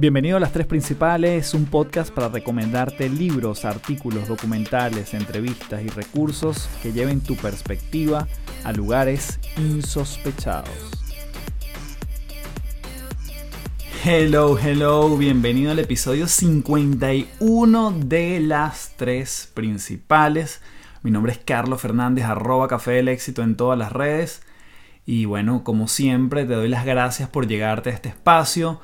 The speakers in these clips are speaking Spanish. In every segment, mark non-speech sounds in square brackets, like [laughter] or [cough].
Bienvenido a Las Tres Principales, un podcast para recomendarte libros, artículos, documentales, entrevistas y recursos que lleven tu perspectiva a lugares insospechados. Hello, hello, bienvenido al episodio 51 de Las Tres Principales. Mi nombre es Carlos Fernández, arroba Café del Éxito en todas las redes. Y bueno, como siempre, te doy las gracias por llegarte a este espacio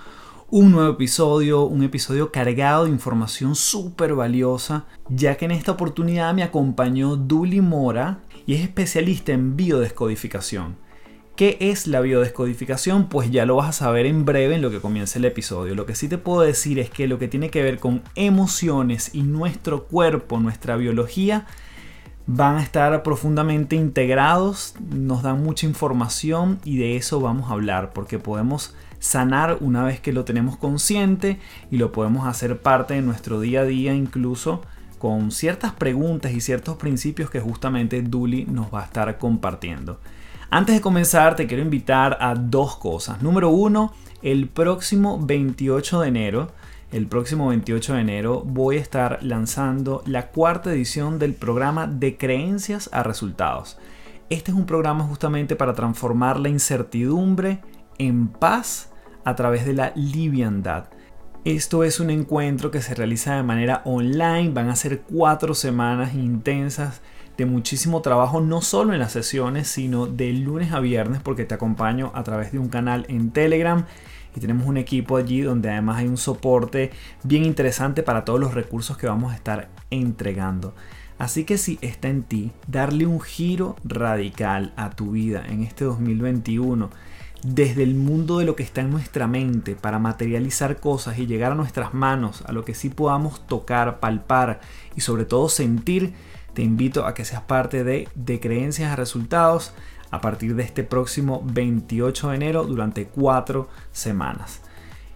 un nuevo episodio, un episodio cargado de información súper valiosa, ya que en esta oportunidad me acompañó Duli Mora y es especialista en biodescodificación. ¿Qué es la biodescodificación? Pues ya lo vas a saber en breve en lo que comience el episodio. Lo que sí te puedo decir es que lo que tiene que ver con emociones y nuestro cuerpo, nuestra biología, van a estar profundamente integrados, nos dan mucha información y de eso vamos a hablar, porque podemos sanar una vez que lo tenemos consciente y lo podemos hacer parte de nuestro día a día incluso con ciertas preguntas y ciertos principios que justamente Duli nos va a estar compartiendo. Antes de comenzar te quiero invitar a dos cosas. Número uno, el próximo 28 de enero, el próximo 28 de enero voy a estar lanzando la cuarta edición del programa de creencias a resultados. Este es un programa justamente para transformar la incertidumbre en paz a través de la liviandad. Esto es un encuentro que se realiza de manera online, van a ser cuatro semanas intensas de muchísimo trabajo, no solo en las sesiones, sino de lunes a viernes, porque te acompaño a través de un canal en Telegram y tenemos un equipo allí donde además hay un soporte bien interesante para todos los recursos que vamos a estar entregando. Así que si está en ti darle un giro radical a tu vida en este 2021, desde el mundo de lo que está en nuestra mente para materializar cosas y llegar a nuestras manos, a lo que sí podamos tocar, palpar y sobre todo sentir, te invito a que seas parte de De Creencias a Resultados a partir de este próximo 28 de enero durante cuatro semanas.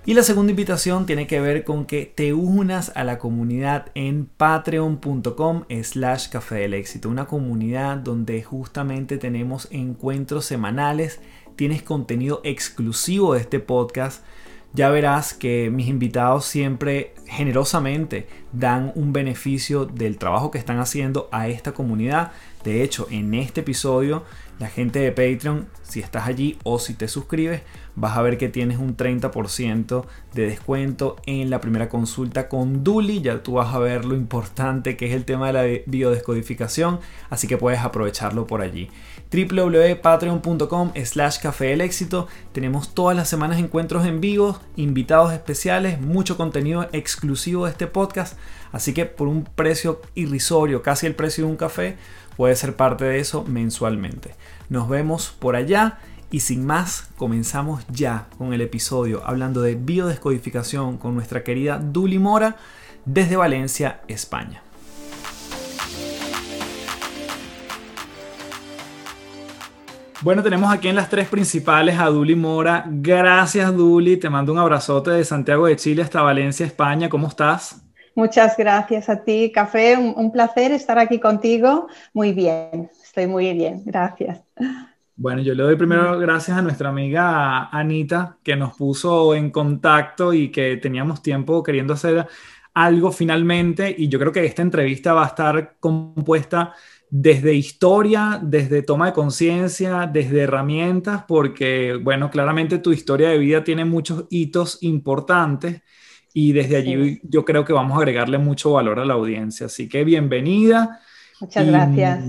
Y la segunda invitación tiene que ver con que te unas a la comunidad en patreon.com slash café del éxito, una comunidad donde justamente tenemos encuentros semanales tienes contenido exclusivo de este podcast, ya verás que mis invitados siempre generosamente dan un beneficio del trabajo que están haciendo a esta comunidad. De hecho, en este episodio, la gente de Patreon, si estás allí o si te suscribes, vas a ver que tienes un 30% de descuento en la primera consulta con Duli. Ya tú vas a ver lo importante que es el tema de la biodescodificación, así que puedes aprovecharlo por allí www.patreon.com slash café del éxito. Tenemos todas las semanas encuentros en vivo, invitados especiales, mucho contenido exclusivo de este podcast. Así que por un precio irrisorio, casi el precio de un café, puedes ser parte de eso mensualmente. Nos vemos por allá y sin más, comenzamos ya con el episodio hablando de biodescodificación con nuestra querida Duli Mora desde Valencia, España. Bueno, tenemos aquí en las tres principales a Duli Mora. Gracias, Duli. Te mando un abrazote de Santiago de Chile hasta Valencia, España. ¿Cómo estás? Muchas gracias a ti, Café. Un, placer estar aquí contigo. Muy bien, estoy muy bien. Gracias. Bueno, yo le doy primero gracias a nuestra amiga Anita, que nos puso en contacto y que teníamos tiempo queriendo hacer algo finalmente. Y yo creo que esta entrevista va a estar compuesta desde historia, desde toma de conciencia, desde herramientas, porque, bueno, claramente tu historia de vida tiene muchos hitos importantes y desde allí yo creo que vamos a agregarle mucho valor a la audiencia. Así que bienvenida. Muchas gracias.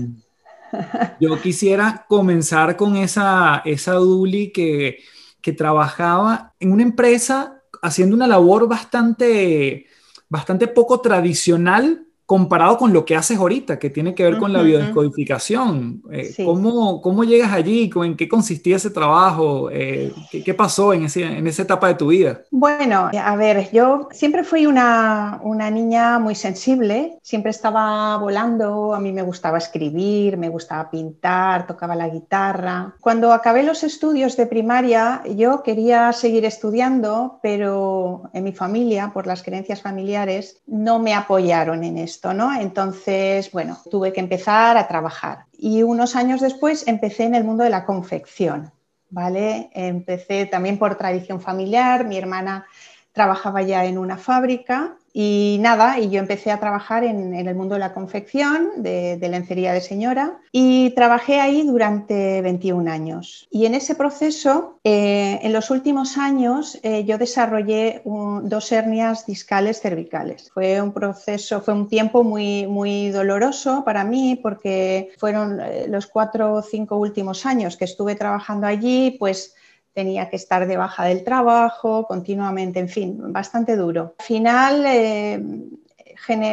Yo quisiera comenzar con esa, esa Duli que, que trabajaba en una empresa haciendo una labor bastante, bastante poco tradicional comparado con lo que haces ahorita, que tiene que ver con la biodescodificación. Eh, ¿cómo, ¿cómo, llegas allí? ¿En qué consistía ese trabajo? Eh, ¿qué, pasó en, ese, en, esa etapa de tu vida? Bueno, a ver, yo siempre fui una, una, niña muy sensible, siempre estaba volando, a mí me gustaba escribir, me gustaba pintar, tocaba la guitarra. Cuando acabé los estudios de primaria, yo quería seguir estudiando, pero en mi familia, por las creencias familiares, no me apoyaron en esto. Entonces, bueno, tuve que empezar a trabajar. Y unos años después empecé en el mundo de la confección, ¿vale? Empecé también por tradición familiar, mi hermana trabajaba ya en una fábrica y nada, y yo empecé a trabajar en, el mundo de la confección, de, lencería de señora, y trabajé ahí durante 21 años. Y en ese proceso, eh, en los últimos años, eh, yo desarrollé dos hernias discales cervicales. Fue un proceso, fue un tiempo muy, muy doloroso para mí porque fueron eh, los cuatro o cinco últimos años que estuve trabajando allí, pues tenía que estar de baja del trabajo continuamente, en fin, bastante duro. Al final eh,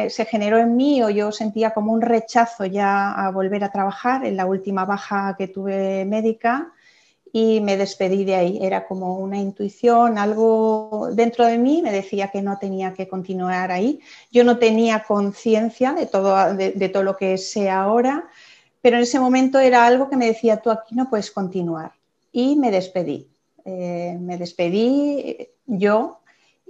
se generó en mí o yo sentía como un rechazo ya a volver a trabajar en la última baja que tuve médica y me despedí de ahí. Era como una intuición, algo dentro de mí me decía que no tenía que continuar ahí. Yo no tenía conciencia de todo, de todo lo que sé ahora, pero en ese momento era algo que me decía, tú aquí no puedes continuar. Y me despedí. Eh, me despedí yo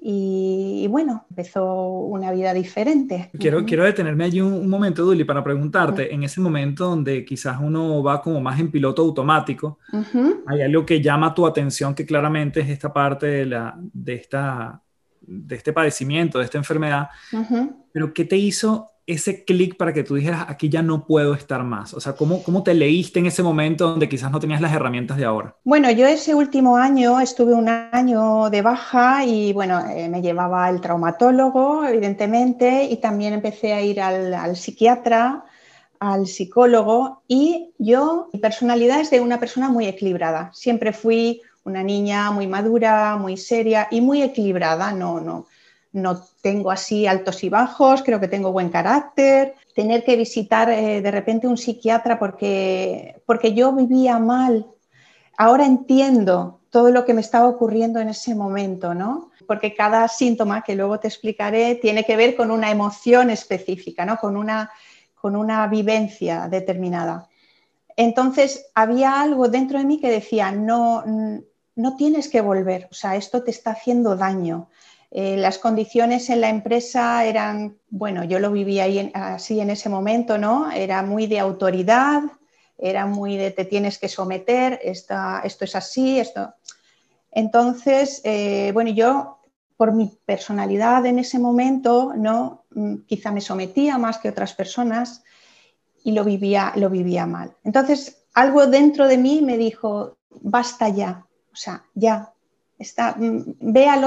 y, bueno, empezó una vida diferente. Quiero, quiero detenerme allí un, momento, Duli, para preguntarte, en ese momento donde quizás uno va como más en piloto automático, hay algo que llama tu atención que claramente es esta parte de, la, de, esta, de este padecimiento, de esta enfermedad, pero ¿qué te hizo ese clic para que tú dijeras, aquí ya no puedo estar más? O sea, ¿cómo, ¿cómo te leíste en ese momento donde quizás no tenías las herramientas de ahora? Bueno, yo ese último año estuve un año de baja y bueno, eh, me llevaba el traumatólogo, evidentemente, y también empecé a ir al, al psiquiatra, al psicólogo y yo, mi personalidad es de una persona muy equilibrada. Siempre fui una niña muy madura, muy seria y muy equilibrada, no, no, no tengo así altos y bajos, creo que tengo buen carácter. Tener que visitar eh, de repente un psiquiatra porque, porque yo vivía mal. Ahora entiendo todo lo que me estaba ocurriendo en ese momento, ¿no? Porque cada síntoma, que luego te explicaré, tiene que ver con una emoción específica, ¿no? Con una, con una vivencia determinada. Entonces, había algo dentro de mí que decía, no, no tienes que volver, o sea, esto te está haciendo daño. Eh, las condiciones en la empresa eran, bueno, yo lo vivía así en ese momento, ¿no? Era muy de autoridad, era muy de te tienes que someter, esto es así, esto. Entonces, eh, bueno, yo por mi personalidad en ese momento, ¿no? Mm, quizá me sometía más que otras personas y lo vivía, lo vivía mal. Entonces, algo dentro de mí me dijo, basta ya, o sea, ya, Está, mm,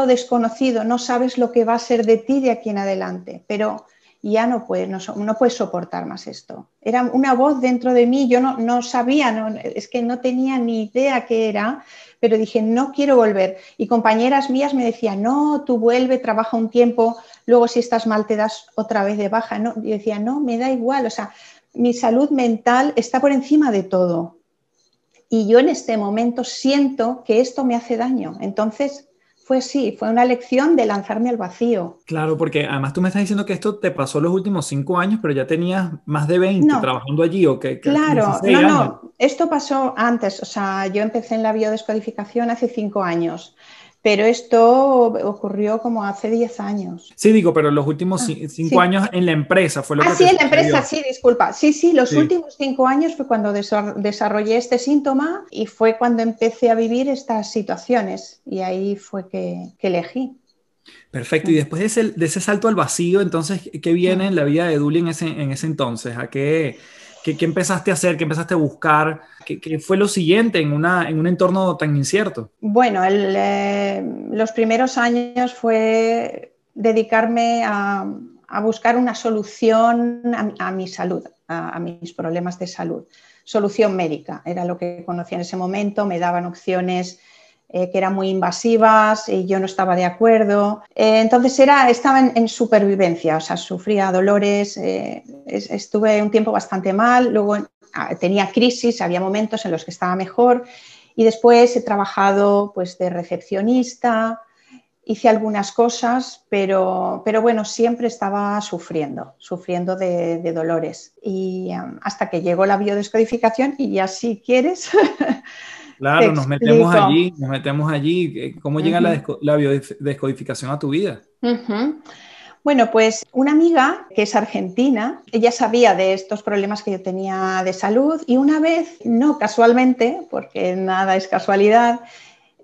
desconocido, no sabes lo que va a ser de ti de aquí en adelante, pero ya no puedes, no, puedes soportar más esto. Era una voz dentro de mí, yo no, sabía, es que no tenía ni idea qué era, pero dije, no quiero volver. Y compañeras mías me decían, no, tú vuelve, trabaja un tiempo, luego si estás mal te das otra vez de baja. No, yo decía, no, me da igual, o sea, mi salud mental está por encima de todo y yo en este momento siento que esto me hace daño. Entonces, fue sí, fue una lección de lanzarme al vacío. Claro, porque además tú me estás diciendo que esto te pasó los últimos cinco años, pero ya tenías más de 20 trabajando allí o que... Claro, no, no, esto pasó antes, o sea, yo empecé en la biodescodificación hace cinco años. Pero esto ocurrió como hace 10 años. Sí, digo, pero los últimos 5 ah, años en la empresa fue lo ah, sí, en la empresa, sí, disculpa. Sí, sí, los últimos 5 años fue cuando desarrollé este síntoma y fue cuando empecé a vivir estas situaciones. Y ahí fue que, elegí. Perfecto. Y después de ese, de ese, salto al vacío, entonces, ¿qué viene en la vida de Duli en ese, en ese entonces? ¿A qué, ¿Qué, empezaste a hacer? ¿Qué empezaste a buscar? ¿Qué, fue lo siguiente en, una, en un entorno tan incierto? Bueno, eh, los primeros años fue dedicarme a, buscar una solución a, mi salud, a, mis problemas de salud. Solución médica, era lo que conocía en ese momento, me daban opciones eh, que eran muy invasivas y yo no estaba de acuerdo. Eh, entonces era, estaba en, supervivencia, o sea, sufría dolores, eh, estuve un tiempo bastante mal, luego ah, tenía crisis, había momentos en los que estaba mejor y después he trabajado pues de recepcionista, hice algunas cosas, pero, pero bueno, siempre estaba sufriendo, sufriendo de, de dolores. Y hasta que llegó la biodescodificación y ya si quieres [laughs] Claro, nos metemos allí, nos metemos allí. Eh, ¿Cómo llega la, la, biodescodificación a tu vida? Bueno, pues una amiga que es argentina, ella sabía de estos problemas que yo tenía de salud y una vez, no casualmente, porque nada es casualidad,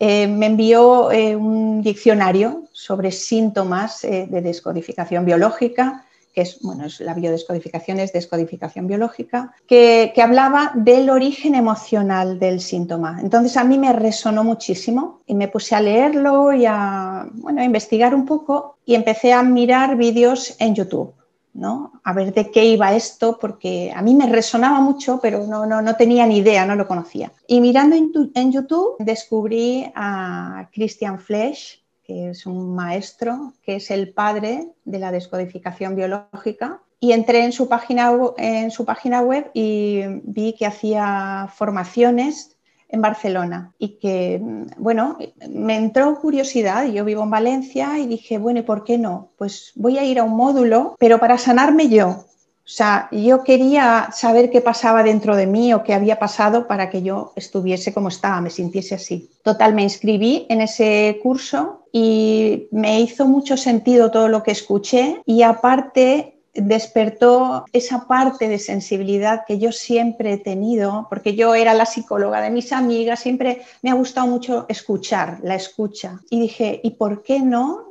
eh, me envió eh, un diccionario sobre síntomas eh, de descodificación biológica, que es, bueno, es la biodescodificación es descodificación biológica, que, hablaba del origen emocional del síntoma. Entonces a mí me resonó muchísimo y me puse a leerlo y a, bueno, a investigar un poco y empecé a mirar vídeos en YouTube. ¿no? A ver de qué iba esto, porque a mí me resonaba mucho, pero no, no, no tenía ni idea, no lo conocía. Y mirando en, en YouTube descubrí a Christian Flesch, es un maestro, que es el padre de la descodificación biológica. Y entré en su página, en su página web y vi que hacía formaciones en Barcelona y que, bueno, me entró curiosidad. Yo vivo en Valencia y dije, bueno, ¿y por qué no? Pues voy a ir a un módulo, pero para sanarme yo, o sea, yo quería saber qué pasaba dentro de mí o qué había pasado para que yo estuviese como estaba, me sintiese así. Total, me inscribí en ese curso y me hizo mucho sentido todo lo que escuché y aparte despertó esa parte de sensibilidad que yo siempre he tenido, porque yo era la psicóloga de mis amigas, siempre me ha gustado mucho escuchar, la escucha. Y dije, ¿y por qué no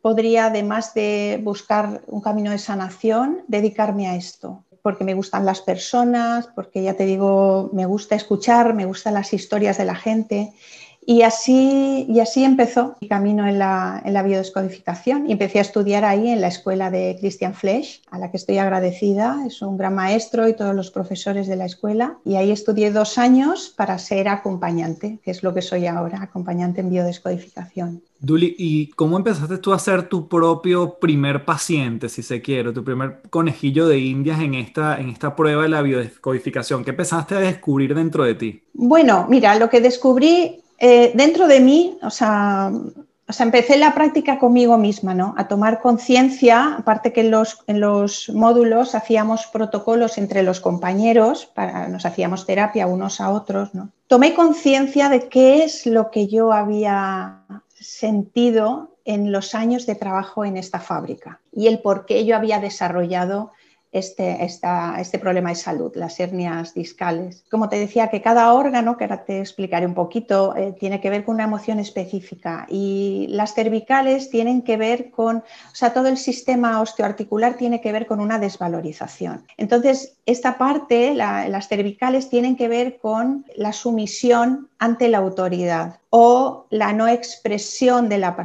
podría, además de buscar un camino de sanación, dedicarme a esto, porque me gustan las personas, porque ya te digo, me gusta escuchar, me gustan las historias de la gente y así, y así empezó mi camino en la, en la, biodescodificación y empecé a estudiar ahí en la escuela de Christian Flesch, a la que estoy agradecida, es un gran maestro y todos los profesores de la escuela. Y ahí estudié dos años para ser acompañante, que es lo que soy ahora, acompañante en biodescodificación. Duli, ¿y cómo empezaste tú a ser tu propio primer paciente, si se quiere, tu primer conejillo de indias en esta, en esta prueba de la biodescodificación? ¿Qué empezaste a descubrir dentro de ti? Bueno, mira, lo que descubrí eh, dentro de mí, o sea, empecé la práctica conmigo misma, ¿no? A tomar conciencia, aparte que en los, en los, módulos hacíamos protocolos entre los compañeros, para, nos hacíamos terapia unos a otros, ¿no? Tomé conciencia de qué es lo que yo había sentido en los años de trabajo en esta fábrica y el por qué yo había desarrollado este, este problema de salud, las hernias discales. Como te decía, que cada órgano, que ahora te explicaré un poquito, eh, tiene que ver con una emoción específica y las cervicales tienen que ver con, o sea, todo el sistema osteoarticular tiene que ver con una desvalorización. Entonces, esta parte, las cervicales, tienen que ver con la sumisión ante la autoridad o la no expresión de la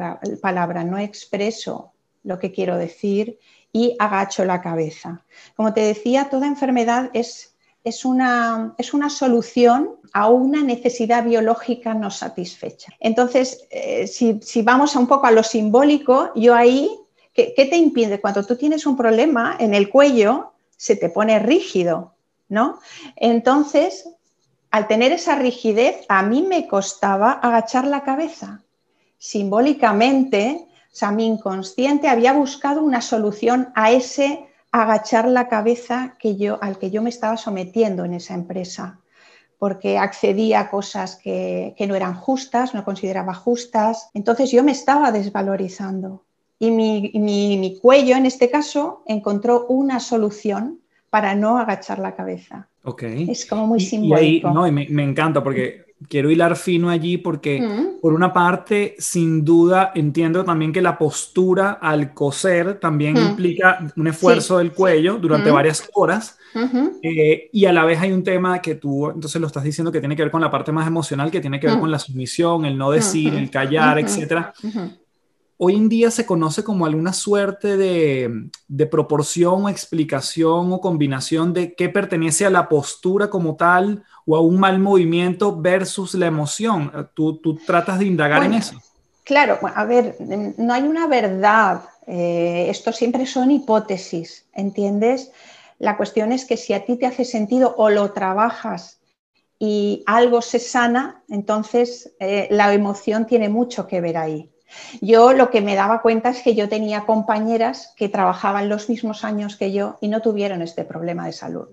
palabra, no expreso lo que quiero decir y agacho la cabeza. Como te decía, toda enfermedad es, es, una, es una, solución a una necesidad biológica no satisfecha. Entonces, eh, si, vamos un poco a lo simbólico, yo ahí, ¿qué, ¿qué, te impide? Cuando tú tienes un problema en el cuello, se te pone rígido, ¿no? Entonces, al tener esa rigidez, a mí me costaba agachar la cabeza. Simbólicamente, sea, mi inconsciente había buscado una solución a ese agachar la cabeza que yo, al que yo me estaba sometiendo en esa empresa, porque accedía a cosas que, no eran justas, no consideraba justas. Entonces yo me estaba desvalorizando. Y mi, mi cuello, en este caso, encontró una solución para no agachar la cabeza. Okay. Es como muy simbólico. Y ahí, no, me, me, encanta porque quiero hilar fino allí porque, mm. por una parte, sin duda, entiendo también que la postura al coser también mm. implica un esfuerzo del cuello durante mm. varias horas. Eh, y a la vez hay un tema que tú, entonces lo estás diciendo que tiene que ver con la parte más emocional, que tiene que ver con la sumisión, el no decir, el callar, etcétera hoy en día se conoce como alguna suerte de, proporción o explicación o combinación de qué pertenece a la postura como tal o a un mal movimiento versus la emoción. ¿Tú, tratas de indagar en eso? Claro, a ver, no hay una verdad. Eh, esto siempre son hipótesis, ¿entiendes? La cuestión es que si a ti te hace sentido o lo trabajas y algo se sana, entonces eh, la emoción tiene mucho que ver ahí. Yo lo que me daba cuenta es que yo tenía compañeras que trabajaban los mismos años que yo y no tuvieron este problema de salud.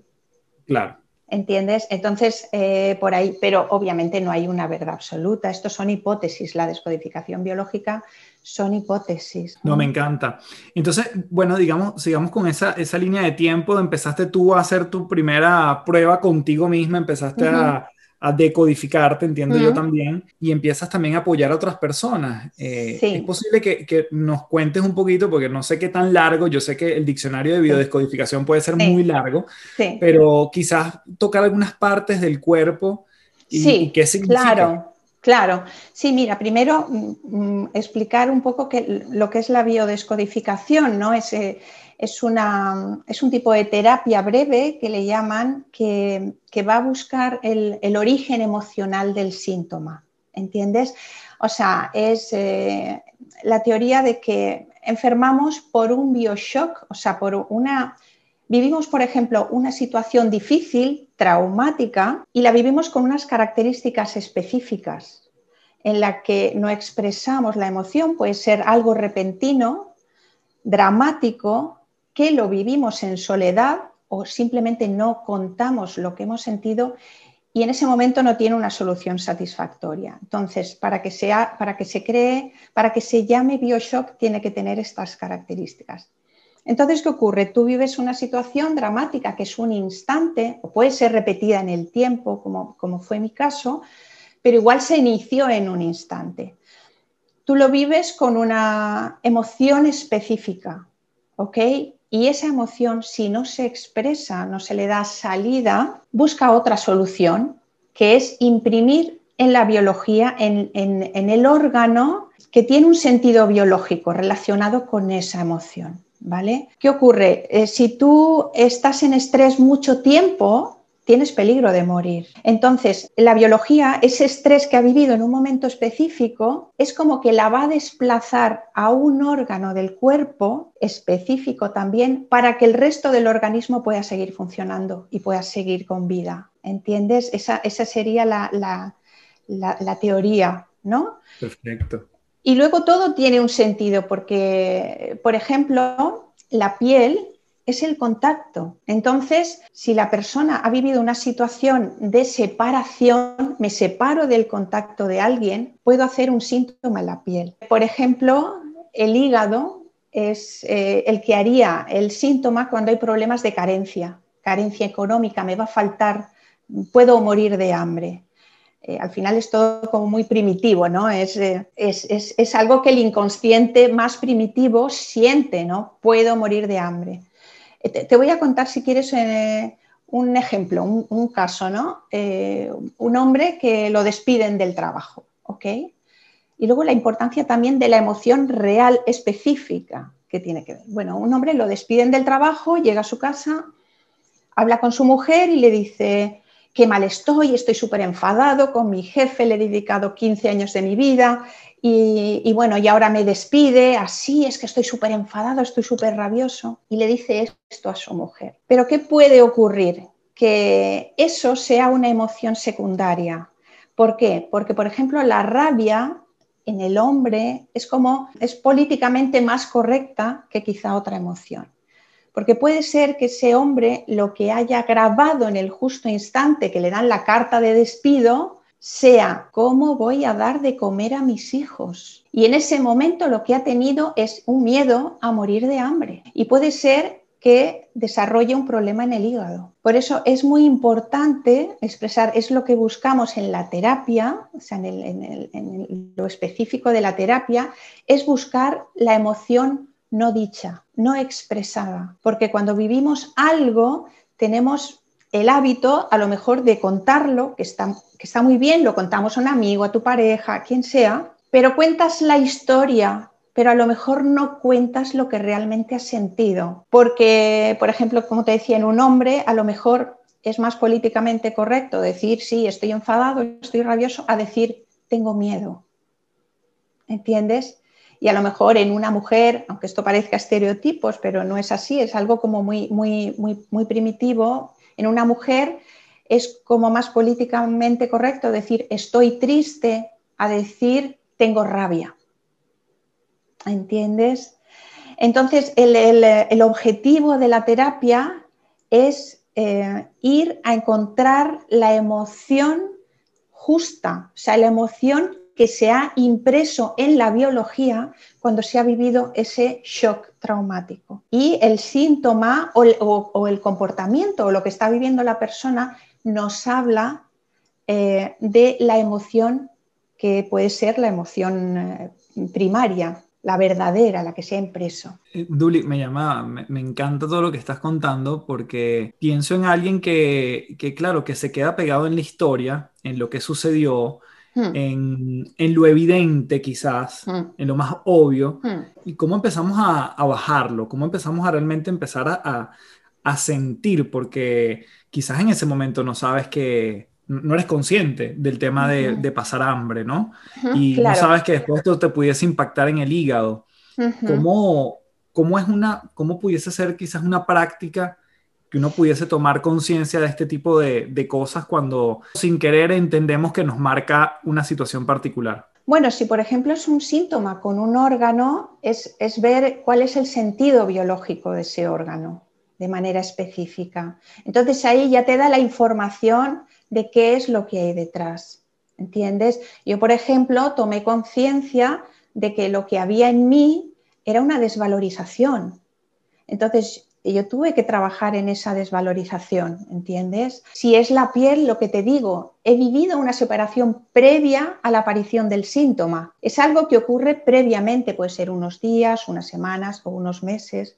Claro. ¿Entiendes? Entonces, eh, por ahí, pero obviamente no hay una verdad absoluta. Esto son hipótesis. La descodificación biológica son hipótesis. No, me encanta. Entonces, bueno, digamos, sigamos con esa, esa línea de tiempo. Empezaste tú a hacer tu primera prueba contigo misma, empezaste a a decodificarte, entiendo yo también, y empiezas también a apoyar a otras personas. Eh, es posible que, nos cuentes un poquito, porque no sé qué tan largo, yo sé que el diccionario de biodescodificación puede ser muy largo, pero quizás tocar algunas partes del cuerpo y, qué significa. Claro. Claro, sí, mira, primero mm, mm, explicar un poco que, lo que es la biodescodificación, ¿no? Es, es, una, es, un tipo de terapia breve que le llaman que, va a buscar el, origen emocional del síntoma, ¿entiendes? O sea, es eh, la teoría de que enfermamos por un bioshock, o sea, por una... Vivimos, por ejemplo, una situación difícil, traumática, y la vivimos con unas características específicas en la que no expresamos la emoción, puede ser algo repentino, dramático, lo vivimos en soledad o simplemente no contamos lo que hemos sentido y en ese momento no tiene una solución satisfactoria. Entonces, para que, sea, para que se cree, para que se llame Bioshock, tiene que tener estas características. Entonces, ¿qué ocurre? Tú vives una situación dramática que es un instante, o puede ser repetida en el tiempo, como, como fue mi caso, pero igual se inició en un instante. Tú lo vives con una emoción específica, ¿ok? Y esa emoción, si no se expresa, no se le da salida, busca otra solución, que es imprimir en la biología, en, el órgano que tiene un sentido biológico relacionado con esa emoción. ¿Vale? ¿Qué ocurre? Eh, si tú estás en estrés mucho tiempo, tienes peligro de morir. Entonces, la biología, ese estrés que ha vivido en un momento específico, es como que la va a desplazar a un órgano del cuerpo específico también para que el resto del organismo pueda seguir funcionando y pueda seguir con vida. ¿Entiendes? Esa, sería la, la teoría, ¿no? Perfecto. Y luego todo tiene un sentido porque, por ejemplo, la piel es el contacto. Entonces, si la persona ha vivido una situación de separación, me separo del contacto de alguien, puedo hacer un síntoma en la piel. Por ejemplo, el hígado es eh, el que haría el síntoma cuando hay problemas de carencia, carencia económica, me va a faltar, puedo morir de hambre. Eh, al final es todo como muy primitivo, ¿no? Es, eh, es, es, algo que el inconsciente más primitivo siente, ¿no? Puedo morir de hambre. Eh, te voy a contar, si quieres, eh, un ejemplo, un, caso, ¿no? Eh, un hombre que lo despiden del trabajo, ¿ok? Y luego la importancia también de la emoción real específica que tiene que ver. Bueno, un hombre lo despiden del trabajo, llega a su casa, habla con su mujer y le dice, qué mal estoy, estoy súper enfadado con mi jefe, le he dedicado 15 años de mi vida y, bueno, y ahora me despide, así es que estoy súper enfadado, estoy súper rabioso. Y le dice esto a su mujer. Pero ¿qué puede ocurrir? Que eso sea una emoción secundaria. ¿Por qué? Porque, por ejemplo, la rabia en el hombre es como, es políticamente más correcta que quizá otra emoción. Porque puede ser que ese hombre lo que haya grabado en el justo instante que le dan la carta de despido sea cómo voy a dar de comer a mis hijos. Y en ese momento lo que ha tenido es un miedo a morir de hambre. Y puede ser que desarrolle un problema en el hígado. Por eso es muy importante expresar, es lo que buscamos en la terapia, o sea, en, lo específico de la terapia, es buscar la emoción no dicha, no expresada, porque cuando vivimos algo tenemos el hábito a lo mejor de contarlo, que está, que está muy bien, lo contamos a un amigo, a tu pareja, a quien sea, pero cuentas la historia, pero a lo mejor no cuentas lo que realmente has sentido. Porque, por ejemplo, como te decía, en un hombre a lo mejor es más políticamente correcto decir, sí, estoy enfadado, estoy rabioso, a decir, tengo miedo. ¿Entiendes? Y a lo mejor en una mujer, aunque esto parezca estereotipos, pero no es así, es algo como muy, muy, muy, muy primitivo, en una mujer es como más políticamente correcto decir estoy triste a decir tengo rabia. ¿Entiendes? Entonces, el, objetivo de la terapia es eh, ir a encontrar la emoción justa, o sea, la emoción que se ha impreso en la biología cuando se ha vivido ese shock traumático. Y el síntoma o el, comportamiento o lo que está viviendo la persona nos habla eh, de la emoción que puede ser la emoción eh, primaria, la verdadera, la que se ha impreso. Eh, Duli, me llama, me, encanta todo lo que estás contando porque pienso en alguien que, que, claro, que se queda pegado en la historia, en lo que sucedió, hmm. en, en, lo evidente quizás, hmm. en lo más obvio, hmm. y cómo empezamos a, a, bajarlo, cómo empezamos a realmente empezar a, a, a sentir, porque quizás en ese momento no sabes que no eres consciente del tema de, pasar hambre, ¿no? y no sabes que después esto te pudiese impactar en el hígado. ¿Cómo, ¿Cómo, es una, ¿Cómo pudiese ser quizás una práctica que uno pudiese tomar conciencia de este tipo de, cosas cuando sin querer entendemos que nos marca una situación particular? Bueno, si por ejemplo es un síntoma con un órgano, es, es ver cuál es el sentido biológico de ese órgano de manera específica. Entonces ahí ya te da la información de qué es lo que hay detrás. ¿Entiendes? Yo, por ejemplo, tomé conciencia de que lo que había en mí era una desvalorización. Entonces, yo tuve que trabajar en esa desvalorización, ¿entiendes? Si es la piel, lo que te digo, he vivido una separación previa a la aparición del síntoma. Es algo que ocurre previamente, puede ser unos días, unas semanas o unos meses,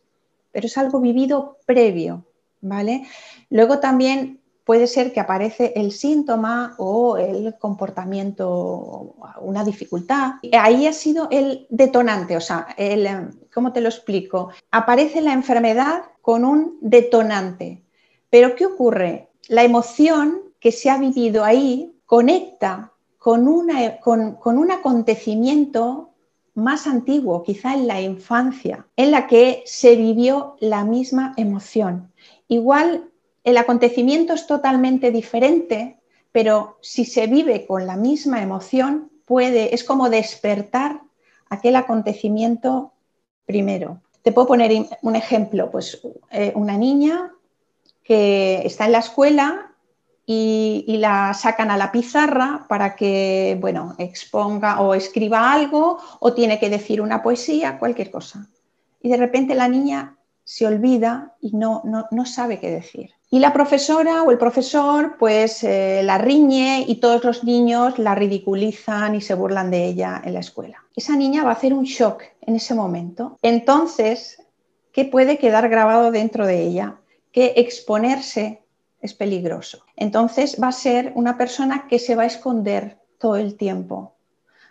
pero es algo vivido previo, ¿vale? Luego también puede ser que aparece el síntoma o el comportamiento, una dificultad. Ahí ha sido el detonante, o sea, ¿cómo te lo explico? Aparece la enfermedad con un detonante. Pero ¿qué ocurre? La emoción que se ha vivido ahí conecta con, con, con un acontecimiento más antiguo, quizá en la infancia, en la que se vivió la misma emoción. Igual el acontecimiento es totalmente diferente, pero si se vive con la misma emoción, puede, es como despertar aquel acontecimiento primero. Te puedo poner un ejemplo, pues eh, una niña que está en la escuela y, y, la sacan a la pizarra para que, bueno, exponga o escriba algo o tiene que decir una poesía, cualquier cosa. Y de repente la niña se olvida y no, no, sabe qué decir. Y la profesora o el profesor pues eh, la riñe y todos los niños la ridiculizan y se burlan de ella en la escuela. Esa niña va a hacer un shock en ese momento. Entonces, ¿qué puede quedar grabado dentro de ella? Que exponerse es peligroso. Entonces va a ser una persona que se va a esconder todo el tiempo,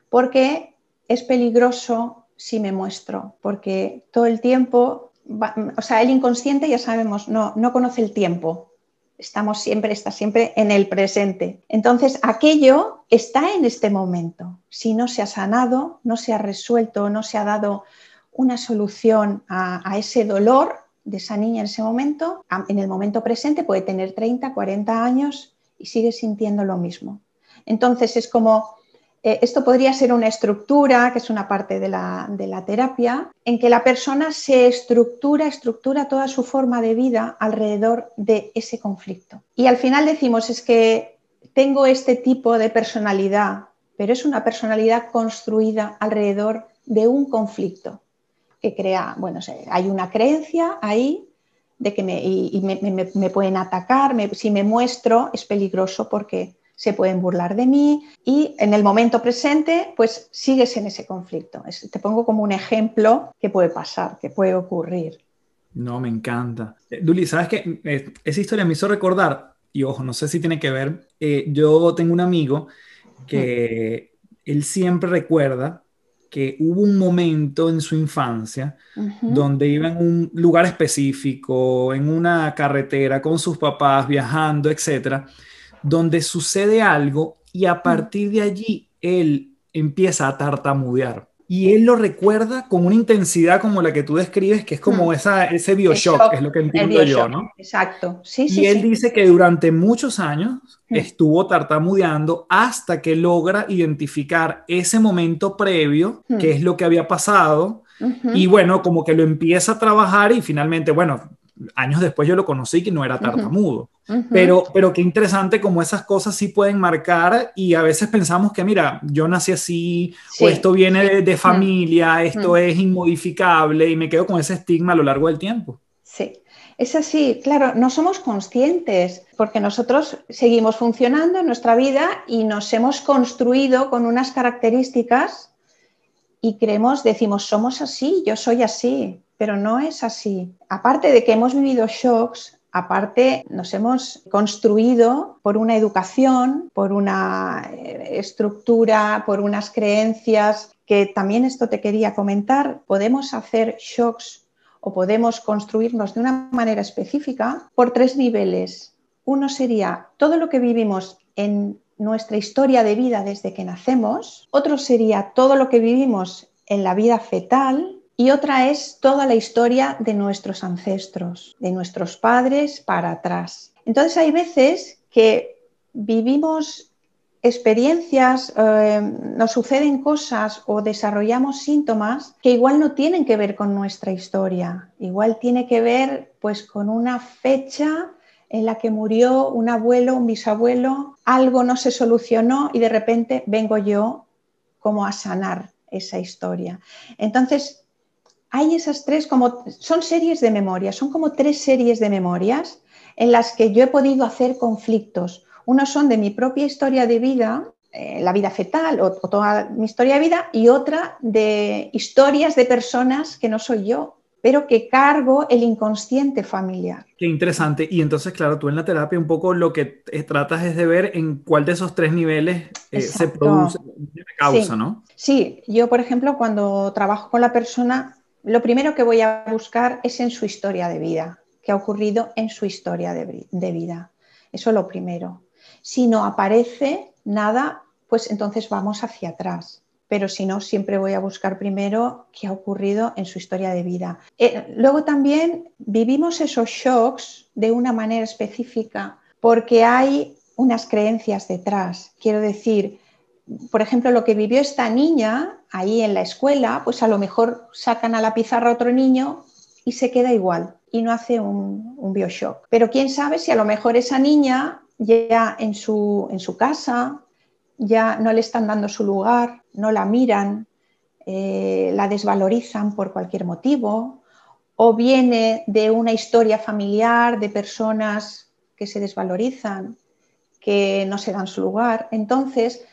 porque es peligroso si me muestro, porque todo el tiempo o sea, el inconsciente ya sabemos, no, no conoce el tiempo. Estamos siempre, está siempre en el presente. Entonces, aquello está en este momento. Si no se ha sanado, no se ha resuelto, no se ha dado una solución a, ese dolor de esa niña en ese momento, en el momento presente puede tener 30, 40 años y sigue sintiendo lo mismo. Entonces, es como eh, esto podría ser una estructura, que es una parte de la, terapia, en que la persona se estructura, estructura toda su forma de vida alrededor de ese conflicto. Y al final decimos, es que tengo este tipo de personalidad, pero es una personalidad construida alrededor de un conflicto que crea, bueno, hay una creencia ahí de que me, pueden atacar, si me muestro es peligroso porque se pueden burlar de mí y en el momento presente pues sigues en ese conflicto. te pongo como un ejemplo que puede pasar, que puede ocurrir. No, me encanta. Eh, Duli, ¿sabes qué? Eh, esa historia me hizo recordar, y ojo, no sé si tiene que ver, eh, yo tengo un amigo que él siempre recuerda que hubo un momento en su infancia donde iba en un lugar específico, en una carretera con sus papás, viajando, etcétera, donde sucede algo y a mm. partir de allí él empieza a tartamudear. Y él lo recuerda con una intensidad como la que tú describes, que es como mm. esa, ese bioshock, es lo que entiendo yo, ¿no? Exacto, sí, sí. Y él dice que durante muchos años mm. estuvo tartamudeando hasta que logra identificar ese momento previo, que es lo que había pasado, y bueno, como que lo empieza a trabajar y finalmente, bueno, años después yo lo conocí que no era tartamudo. pero, pero qué interesante como esas cosas sí pueden marcar y a veces pensamos que, mira, yo nací así, o esto viene de, familia, esto es inmodificable y me quedo con ese estigma a lo largo del tiempo. Sí. Es así, claro, no somos conscientes porque nosotros seguimos funcionando en nuestra vida y nos hemos construido con unas características y creemos, decimos, somos así, yo soy así, pero no es así. Aparte de que hemos vivido shocks, aparte nos hemos construido por una educación, por una eh, estructura, por unas creencias, que también esto te quería comentar, podemos hacer shocks o podemos construirnos de una manera específica por tres niveles. Uno sería todo lo que vivimos en nuestra historia de vida desde que nacemos, otro sería todo lo que vivimos en la vida fetal y otra es toda la historia de nuestros ancestros, de nuestros padres para atrás. Entonces hay veces que vivimos experiencias, eh, nos suceden cosas o desarrollamos síntomas que igual no tienen que ver con nuestra historia, igual tiene que ver pues con una fecha en la que murió un abuelo, un bisabuelo, algo no se solucionó y de repente vengo yo como a sanar esa historia. Entonces, hay esas tres como son series de memorias, son como tres series de memorias en las que yo he podido hacer conflictos unos son de mi propia historia de vida, eh, la vida fetal o, toda mi historia de vida, y otra de historias de personas que no soy yo, pero que cargo el inconsciente familiar. Qué interesante. Y entonces, claro, tú en la terapia un poco lo que tratas es de ver en cuál de esos tres niveles eh, se produce la causa, ¿no? Sí, yo, por ejemplo, cuando trabajo con la persona, lo primero que voy a buscar es en su historia de vida, qué ha ocurrido en su historia de, vida. Eso es lo primero. Si no aparece nada, pues entonces vamos hacia atrás. Pero si no, siempre voy a buscar primero qué ha ocurrido en su historia de vida. Eh, luego también vivimos esos shocks de una manera específica porque hay unas creencias detrás. Quiero decir, por ejemplo, lo que vivió esta niña ahí en la escuela, pues a lo mejor sacan a la pizarra otro niño y se queda igual y no hace un, un bioshock. Pero quién sabe si a lo mejor esa niña ya en su, en su casa, ya no le están dando su lugar, no la miran, eh, la desvalorizan por cualquier motivo, o viene de una historia familiar de personas que se desvalorizan, que no se dan su lugar. Entonces,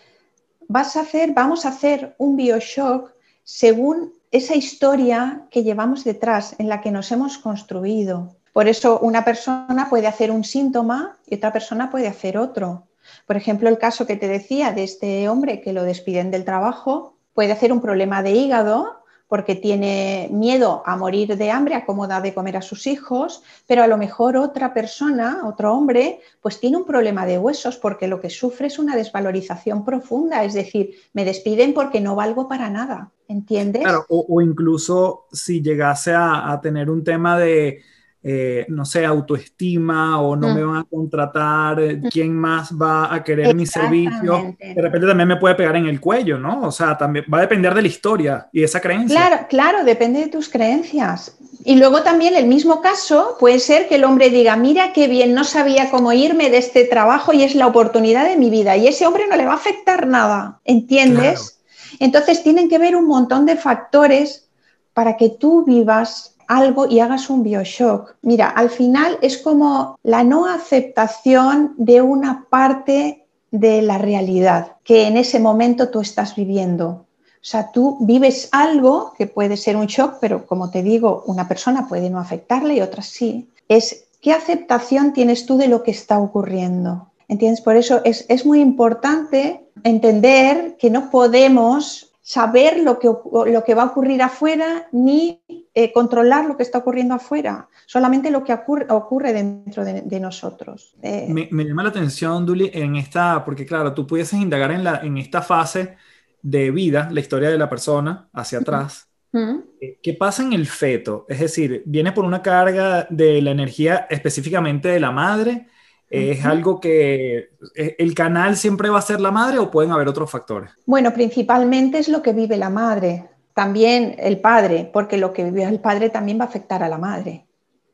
vas a hacer, vamos a hacer un bioshock según esa historia que llevamos detrás, en la que nos hemos construido. Por eso una persona puede hacer un síntoma y otra persona puede hacer otro. Por ejemplo, el caso que te decía de este hombre que lo despiden del trabajo, puede hacer un problema de hígado porque tiene miedo a morir de hambre, a de comer a sus hijos, pero a lo mejor otra persona, otro hombre, pues tiene un problema de huesos porque lo que sufre es una desvalorización profunda, es decir, me despiden porque no valgo para nada, ¿entiendes? Claro, o, incluso si llegase a tener un tema de eh, no sé, autoestima o no me van a contratar, quién más va a querer mi servicio, de repente también me puede pegar en el cuello, ¿no? O sea, también va a depender de la historia y de esa creencia. Claro, claro, depende de tus creencias. Y luego también el mismo caso puede ser que el hombre diga, mira qué bien, no sabía cómo irme de este trabajo y es la oportunidad de mi vida. Y ese hombre no le va a afectar nada, ¿entiendes? Entonces tienen que ver un montón de factores para que tú vivas algo y hagas un bioshock. Mira, al final es como la no aceptación de una parte de la realidad que en ese momento tú estás viviendo. O sea, tú vives algo que puede ser un shock, pero como te digo, una persona puede no afectarle y otra sí. Es qué aceptación tienes tú de lo que está ocurriendo. ¿Entiendes? Por eso es, es muy importante entender que no podemos saber lo que, lo que va a ocurrir afuera ni eh, controlar lo que está ocurriendo afuera, solamente lo que ocurre, ocurre dentro de, nosotros. Eh, me, llama la atención, Duli, en esta, porque claro, tú pudieses indagar en, la, en esta fase de vida, la historia de la persona hacia atrás. Eh, ¿Qué pasa en el feto? Es decir, ¿viene por una carga de la energía específicamente de la madre? ¿Es algo que el canal siempre va a ser la madre o pueden haber otros factores? Bueno, principalmente es lo que vive la madre, también el padre, porque lo que vive el padre también va a afectar a la madre.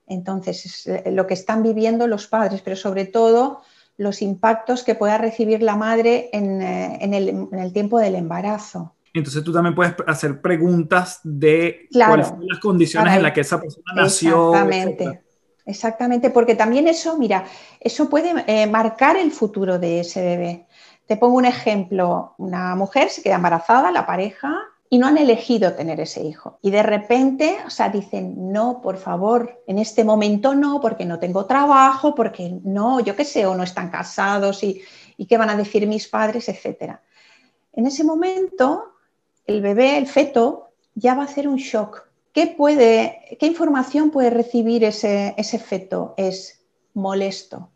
Entonces, es eh, lo que están viviendo los padres, pero sobre todo los impactos que pueda recibir la madre en, eh, el, tiempo del embarazo. Entonces tú también puedes hacer preguntas de cuáles son las condiciones en las que esa persona nació. Exactamente. Exactamente, porque también eso, mira, eso puede eh, marcar el futuro de ese bebé. Te pongo un ejemplo, una mujer se queda embarazada, la pareja, y no han elegido tener ese hijo. Y de repente, o sea, dicen, no, por favor, en este momento no, porque no tengo trabajo, porque no, yo qué sé, o no están casados y, y qué van a decir mis padres, etcétera. En ese momento, el bebé, el feto, ya va a hacer un shock. ¿Qué, puede, qué información puede recibir ese, ese feto? Es molesto,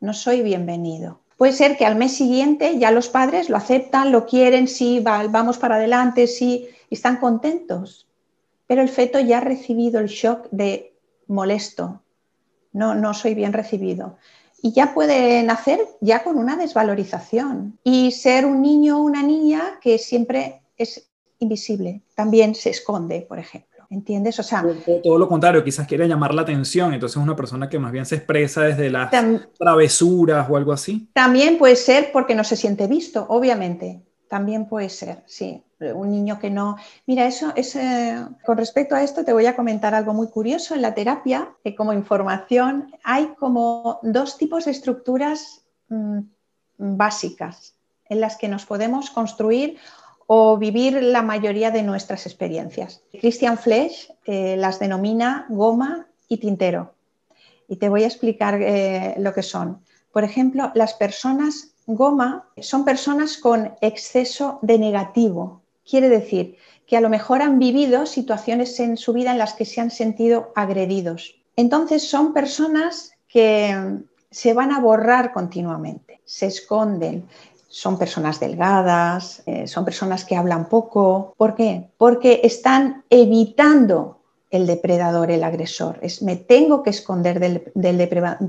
no soy bienvenido. Puede ser que al mes siguiente ya los padres lo aceptan, lo quieren, sí, vamos para adelante, sí, y están contentos. Pero el feto ya ha recibido el shock de molesto, no, no soy bien recibido. Y ya puede nacer ya con una desvalorización y ser un niño o una niña que siempre es invisible, también se esconde, por ejemplo. ¿Entiendes? O sea, todo, lo contrario, quizás quiere llamar la atención, entonces es una persona que más bien se expresa desde las travesuras o algo así. También puede ser porque no se siente visto, obviamente. También puede ser, sí. Un niño que no. Mira, eso es. con respecto a esto, te voy a comentar algo muy curioso. En la terapia, que como información, hay como dos tipos de estructuras mm, básicas en las que nos podemos construir o vivir la mayoría de nuestras experiencias. Christian Flesch eh, las denomina goma y tintero. Y te voy a explicar eh, lo que son. Por ejemplo, las personas goma son personas con exceso de negativo. Quiere decir que a lo mejor han vivido situaciones en su vida en las que se han sentido agredidos. Entonces son personas que se van a borrar continuamente, se esconden, son personas delgadas, eh, son personas que hablan poco. ¿Por qué? Porque están evitando el depredador, el agresor. Es me tengo que esconder del,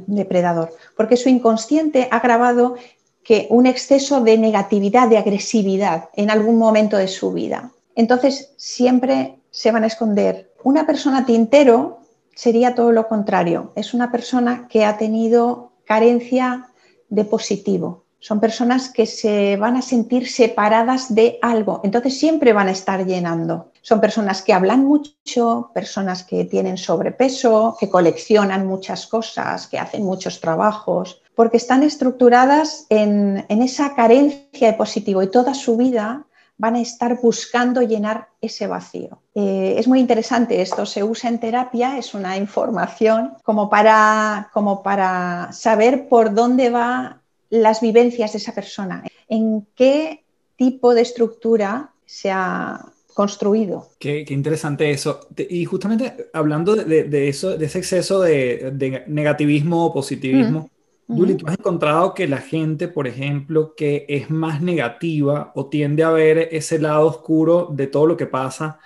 depredador, porque su inconsciente ha grabado que un exceso de negatividad, de agresividad en algún momento de su vida. Entonces siempre se van a esconder. Una persona tintero sería todo lo contrario. Es una persona que ha tenido carencia de positivo, son personas que se van a sentir separadas de algo, entonces siempre van a estar llenando. Son personas que hablan mucho, personas que tienen sobrepeso, que coleccionan muchas cosas, que hacen muchos trabajos, porque están estructuradas en, esa carencia de positivo y toda su vida van a estar buscando llenar ese vacío. Eh, es muy interesante esto, se usa en terapia, es una información como para, como para saber por dónde va las vivencias de esa persona, en qué tipo de estructura se ha construido. Qué, interesante eso. Y justamente hablando de, eso, de ese exceso de, negativismo o positivismo, Julie, ¿tú has encontrado que la gente, por ejemplo, que es más negativa o tiende a ver ese lado oscuro de todo lo que pasa,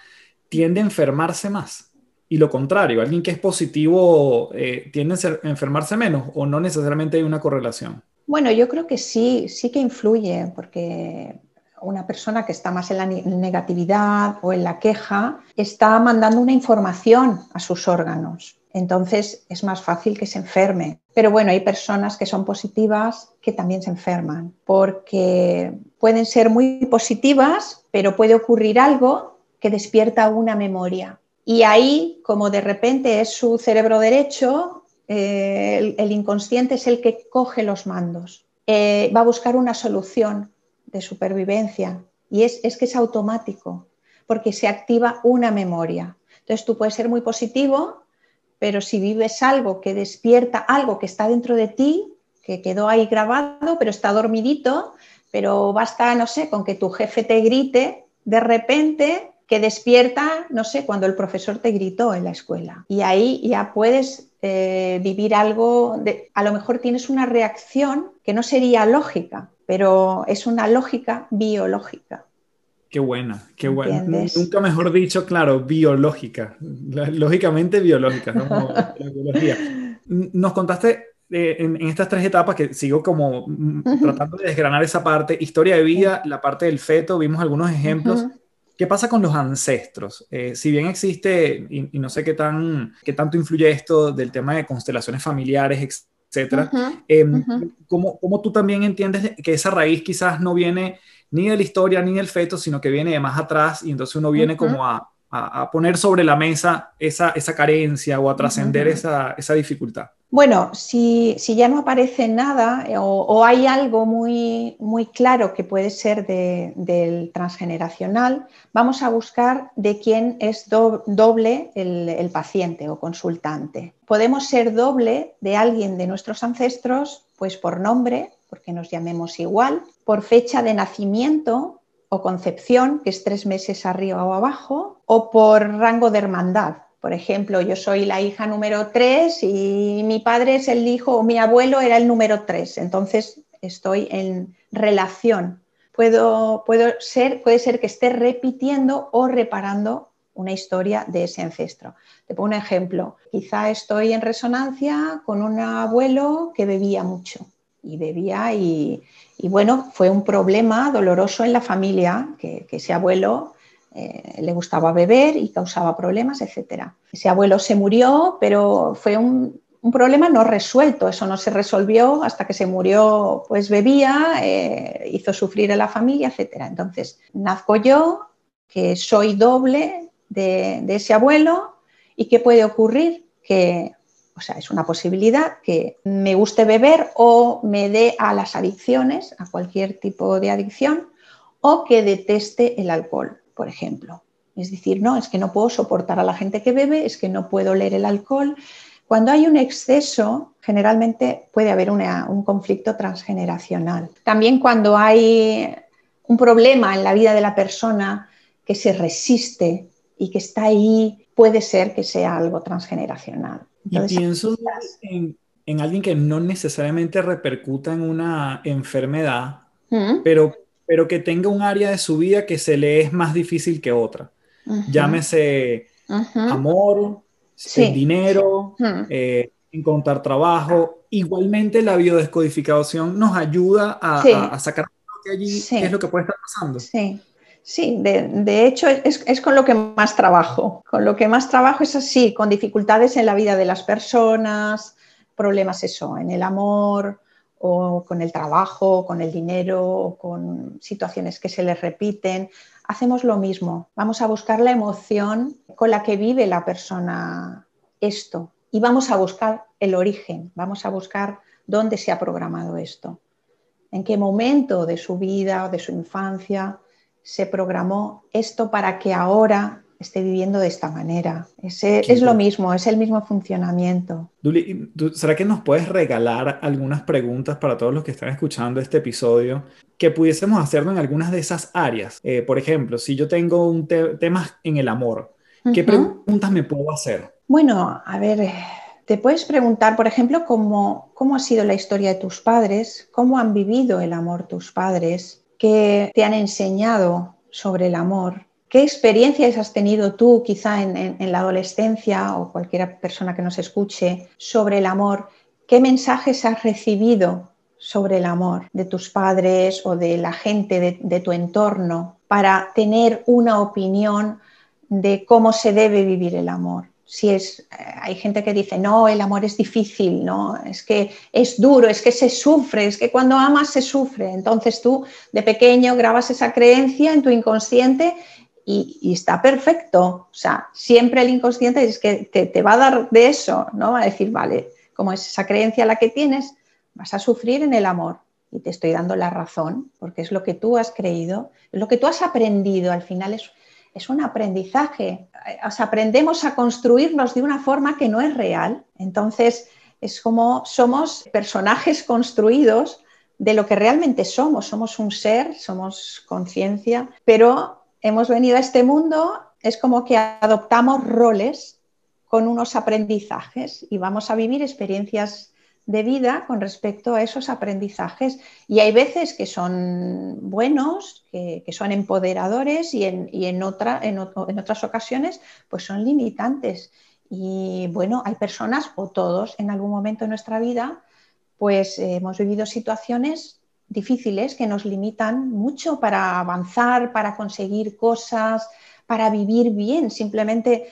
tiende a enfermarse más? Y lo contrario, alguien que es positivo eh, tiende a enfermarse menos o no necesariamente hay una correlación. Bueno, yo creo que sí, sí que influye, porque una persona que está más en la negatividad o en la queja está mandando una información a sus órganos. Entonces es más fácil que se enferme. Pero bueno, hay personas que son positivas que también se enferman, porque pueden ser muy positivas, pero puede ocurrir algo que despierta una memoria. Y ahí, como de repente es su cerebro derecho, eh, el, inconsciente es el que coge los mandos, eh, va a buscar una solución de supervivencia y es, es que es automático porque se activa una memoria. Entonces tú puedes ser muy positivo, pero si vives algo que despierta algo que está dentro de ti, que quedó ahí grabado, pero está dormidito, pero basta, no sé, con que tu jefe te grite de repente que despierta, no sé, cuando el profesor te gritó en la escuela. Y ahí ya puedes eh, vivir algo, de, a lo mejor tienes una reacción que no sería lógica, pero es una lógica biológica. Qué buena, qué buena. Nunca mejor dicho, claro, biológica. Lógicamente biológica, ¿no? Nos contaste eh, en, estas tres etapas que sigo como mm, tratando de desgranar esa parte, historia de vida, la parte del feto, vimos algunos ejemplos. ¿Qué pasa con los ancestros? Eh, si bien existe, y, no sé qué, tan, qué tanto influye esto del tema de constelaciones familiares, etcétera, em, ¿cómo, tú también entiendes que esa raíz quizás no viene ni de la historia ni del feto, sino que viene de más atrás y entonces uno viene como a, a, poner sobre la mesa esa, carencia o a trascender esa, dificultad? Bueno, si, ya no aparece nada eh, o, hay algo muy, muy, claro que puede ser del transgeneracional, vamos a buscar de quién es doble el, paciente o consultante. Podemos ser doble de alguien de nuestros ancestros, pues por nombre, porque nos llamemos igual, por fecha de nacimiento, o concepción, que es tres meses arriba o abajo, o por rango de hermandad. Por ejemplo, yo soy la hija número tres y mi padre es el hijo o mi abuelo era el número tres. Entonces estoy en relación. Puedo, puedo ser, puede ser que esté repitiendo o reparando una historia de ese ancestro. Te pongo un ejemplo. Quizá estoy en resonancia con un abuelo que bebía mucho y bebía y, bueno, fue un problema doloroso en la familia que, ese abuelo eh, le gustaba beber y causaba problemas, etc. Ese abuelo se murió, pero fue un, problema no resuelto, eso no se resolvió hasta que se murió, pues bebía, eh, hizo sufrir a la familia, etc. Entonces, nazco yo, que soy doble de, de ese abuelo, ¿y qué puede ocurrir? Que o sea, es una posibilidad que me guste beber o me dé a las adicciones, a cualquier tipo de adicción, o que deteste el alcohol, por ejemplo. Es decir, no, es que no puedo soportar a la gente que bebe, es que no puedo leer el alcohol. Cuando hay un exceso, generalmente puede haber un conflicto transgeneracional. También cuando hay un problema en la vida de la persona que se resiste y que está ahí, puede ser que sea algo transgeneracional. Y pienso en, alguien que no necesariamente repercuta en una enfermedad, mm. pero, pero que tenga un área de su vida que se le es más difícil que otra. Llámese amor, dinero, eh, encontrar trabajo. Igualmente la biodescodificación nos ayuda a, sacar de allí es lo que puede estar pasando. Sí. Sí, de, hecho es, con lo que más trabajo. Con lo que más trabajo es así, con dificultades en la vida de las personas, problemas eso, en el amor o con el trabajo, con el dinero, con situaciones que se les repiten. Hacemos lo mismo, vamos a buscar la emoción con la que vive la persona esto y vamos a buscar el origen, vamos a buscar dónde se ha programado esto, en qué momento de su vida o de su infancia se programó esto para que ahora esté viviendo de esta manera. es lo mismo, es el mismo funcionamiento. Duli, ¿será que nos puedes regalar algunas preguntas para todos los que están escuchando este episodio que pudiésemos hacerlo en algunas de esas áreas? Eh, por ejemplo, si yo tengo un tema en el amor, ¿qué preguntas me puedo hacer? Bueno, a ver, te puedes preguntar, por ejemplo, cómo, cómo ha sido la historia de tus padres, cómo han vivido el amor tus padres, que te han enseñado sobre el amor? ¿Qué experiencias has tenido tú quizá en, la adolescencia o cualquier persona que nos escuche sobre el amor? ¿Qué mensajes has recibido sobre el amor de tus padres o de la gente de, de tu entorno para tener una opinión de cómo se debe vivir el amor? Si es, eh, hay gente que dice, no, el amor es difícil, no, es que es duro, es que se sufre, es que cuando amas se sufre. Entonces tú de pequeño grabas esa creencia en tu inconsciente y, está perfecto. O sea, siempre el inconsciente es que te, va a dar de eso, ¿no? Va a decir, vale, como es esa creencia la que tienes, vas a sufrir en el amor. Y te estoy dando la razón, porque es lo que tú has creído, es lo que tú has aprendido. Al final es, es un aprendizaje. aprendemos a construirnos de una forma que no es real. Entonces, es como somos personajes construidos de lo que realmente somos. Somos un ser, somos conciencia, pero hemos venido a este mundo, es como que adoptamos roles con unos aprendizajes y vamos a vivir experiencias de vida con respecto a esos aprendizajes. Y hay veces que son buenos, que, son empoderadores y, en, en, otra, en, otras ocasiones pues son limitantes. Y bueno, hay personas o todos en algún momento de nuestra vida pues hemos vivido situaciones difíciles que nos limitan mucho para avanzar, para conseguir cosas, para vivir bien, simplemente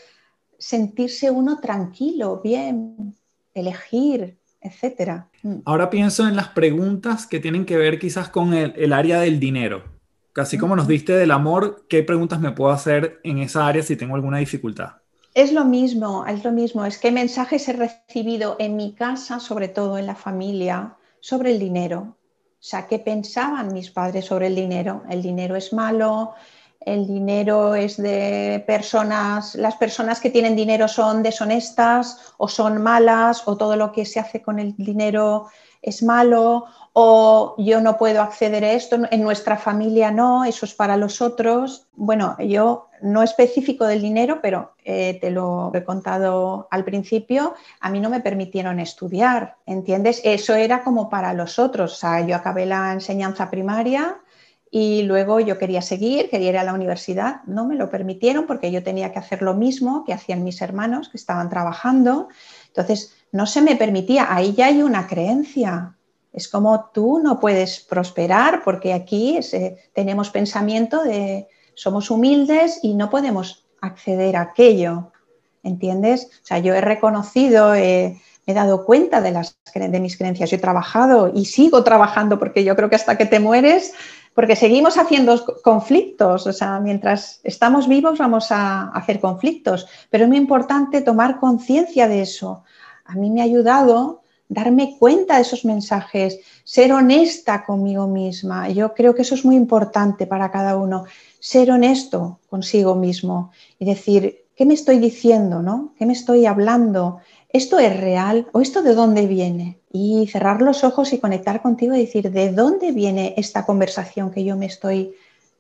sentirse uno tranquilo, bien, elegir, etcétera. Mm. Ahora pienso en las preguntas que tienen que ver quizás con el, área del dinero. Así como nos diste del amor, ¿qué preguntas me puedo hacer en esa área si tengo alguna dificultad? Es lo mismo, es lo mismo. Es que mensajes he recibido en mi casa, sobre todo en la familia, sobre el dinero. O sea, ¿qué pensaban mis padres sobre el dinero? El dinero es malo, el dinero es de personas, las personas que tienen dinero son deshonestas o son malas o todo lo que se hace con el dinero es malo o yo no puedo acceder a esto, en nuestra familia no, eso es para los otros. Bueno, yo no específico del dinero, pero eh, te lo he contado al principio, a mí no me permitieron estudiar, ¿entiendes? Eso era como para los otros, o sea, yo acabé la enseñanza primaria y luego yo quería seguir, quería ir a la universidad, no me lo permitieron porque yo tenía que hacer lo mismo que hacían mis hermanos que estaban trabajando, entonces no se me permitía, ahí ya hay una creencia, es como tú no puedes prosperar porque aquí tenemos pensamiento de somos humildes y no podemos acceder a aquello. ¿Entiendes? O sea, yo he reconocido, me he dado cuenta de, las, de mis creencias, he trabajado y sigo trabajando porque yo creo que hasta que te mueres, porque seguimos haciendo conflictos, o sea, mientras estamos vivos vamos a hacer conflictos, pero es muy importante tomar conciencia de eso. A mí me ha ayudado darme cuenta de esos mensajes, ser honesta conmigo misma. Yo creo que eso es muy importante para cada uno, ser honesto consigo mismo y decir, ¿qué me estoy diciendo? ¿no? ¿Qué me estoy hablando? ¿Esto es real o esto de dónde viene? Y cerrar los ojos y conectar contigo y decir, ¿de dónde viene esta conversación que yo me estoy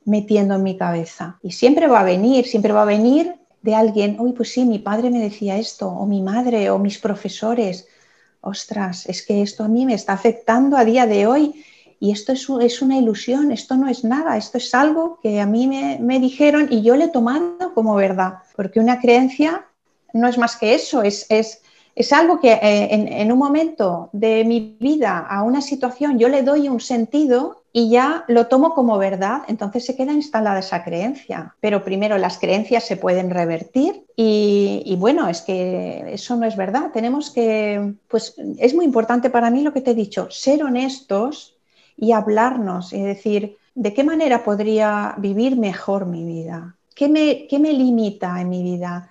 metiendo en mi cabeza? Y siempre va a venir, siempre va a venir de alguien, uy, pues sí, mi padre me decía esto, o mi madre, o mis profesores, ostras, es que esto a mí me está afectando a día de hoy y esto es, es una ilusión, esto no es nada, esto es algo que a mí me, dijeron y yo le he tomado como verdad, porque una creencia no es más que eso, es, es, es algo que eh, en, un momento de mi vida a una situación yo le doy un sentido y ya lo tomo como verdad, entonces se queda instalada esa creencia. Pero primero las creencias se pueden revertir y, bueno, es que eso no es verdad. Tenemos que, pues es muy importante para mí lo que te he dicho, ser honestos y hablarnos y decir, ¿de qué manera podría vivir mejor mi vida? ¿Qué me, qué me limita en mi vida?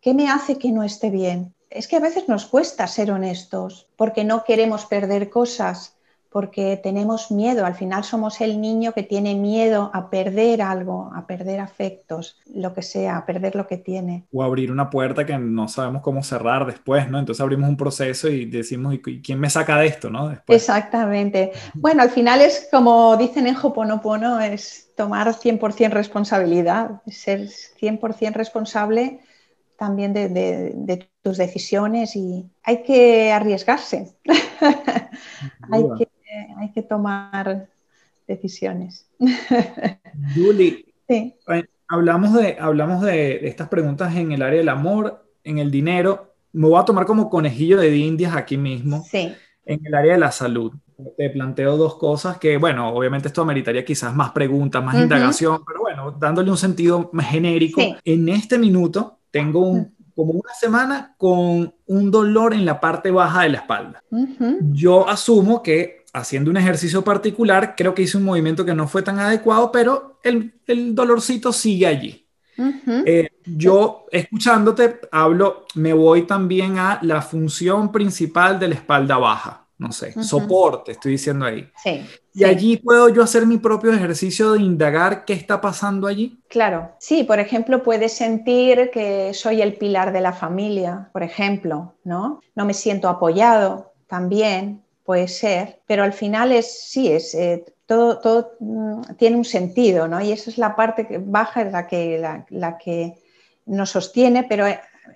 ¿Qué me hace que no esté bien? Es que a veces nos cuesta ser honestos porque no queremos perder cosas porque tenemos miedo, al final somos el niño que tiene miedo a perder algo, a perder afectos, lo que sea, a perder lo que tiene. O abrir una puerta que no sabemos cómo cerrar después, ¿no? Entonces abrimos un proceso y decimos, ¿y quién me saca de esto, no? Después. Exactamente. Bueno, al final es como dicen en Hoponopono, es tomar 100% responsabilidad, ser 100% responsable también de, de, tus decisiones y hay que arriesgarse. [laughs] hay que hay que tomar decisiones. [laughs] Julie, eh, hablamos, de, hablamos de, estas preguntas en el área del amor, en el dinero. Me voy a tomar como conejillo de indias aquí mismo. Sí. En el área de la salud. Te planteo dos cosas que, bueno, obviamente esto ameritaría quizás más preguntas, más indagación, pero bueno, dándole un sentido más genérico. En este minuto tengo un, como una semana con un dolor en la parte baja de la espalda. Yo asumo que haciendo un ejercicio particular, creo que hice un movimiento que no fue tan adecuado, pero el, dolorcito sigue allí. Eh, yo, escuchándote, hablo, me voy también a la función principal de la espalda baja, no sé, soporte, estoy diciendo ahí. Sí. Y allí puedo yo hacer mi propio ejercicio de indagar qué está pasando allí. Claro, sí, por ejemplo, puedes sentir que soy el pilar de la familia, por ejemplo, ¿no? No me siento apoyado también, puede ser, pero al final es, sí, es, eh, todo, todo mm, tiene un sentido, ¿no? Y esa es la parte baja, es la que, la, que nos sostiene, pero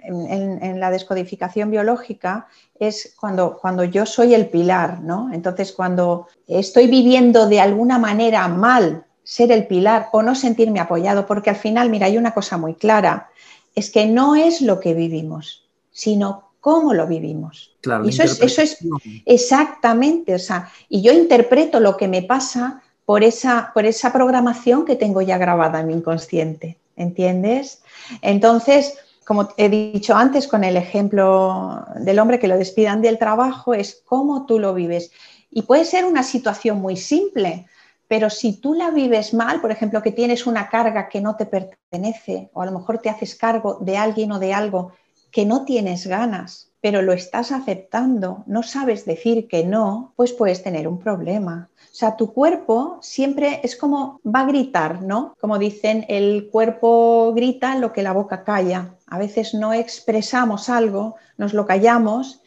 en, la descodificación biológica es cuando, cuando yo soy el pilar, ¿no? Entonces, cuando estoy viviendo de alguna manera mal ser el pilar o no sentirme apoyado, porque al final, mira, hay una cosa muy clara, es que no es lo que vivimos, sino cómo lo vivimos. Claro, y eso es, eso es exactamente, o sea, y yo interpreto lo que me pasa por esa, por esa programación que tengo ya grabada en mi inconsciente, ¿entiendes? Entonces, como he dicho antes con el ejemplo del hombre que lo despidan del trabajo, es cómo tú lo vives. Y puede ser una situación muy simple, Pero si tú la vives mal, por ejemplo, que tienes una carga que no te pertenece, o a lo mejor te haces cargo de alguien o de algo que no tienes ganas, pero lo estás aceptando, no sabes decir que no, pues puedes tener un problema. O sea, tu cuerpo siempre es como va a gritar, ¿no? Como dicen, el cuerpo grita lo que la boca calla. A veces no expresamos algo, nos lo callamos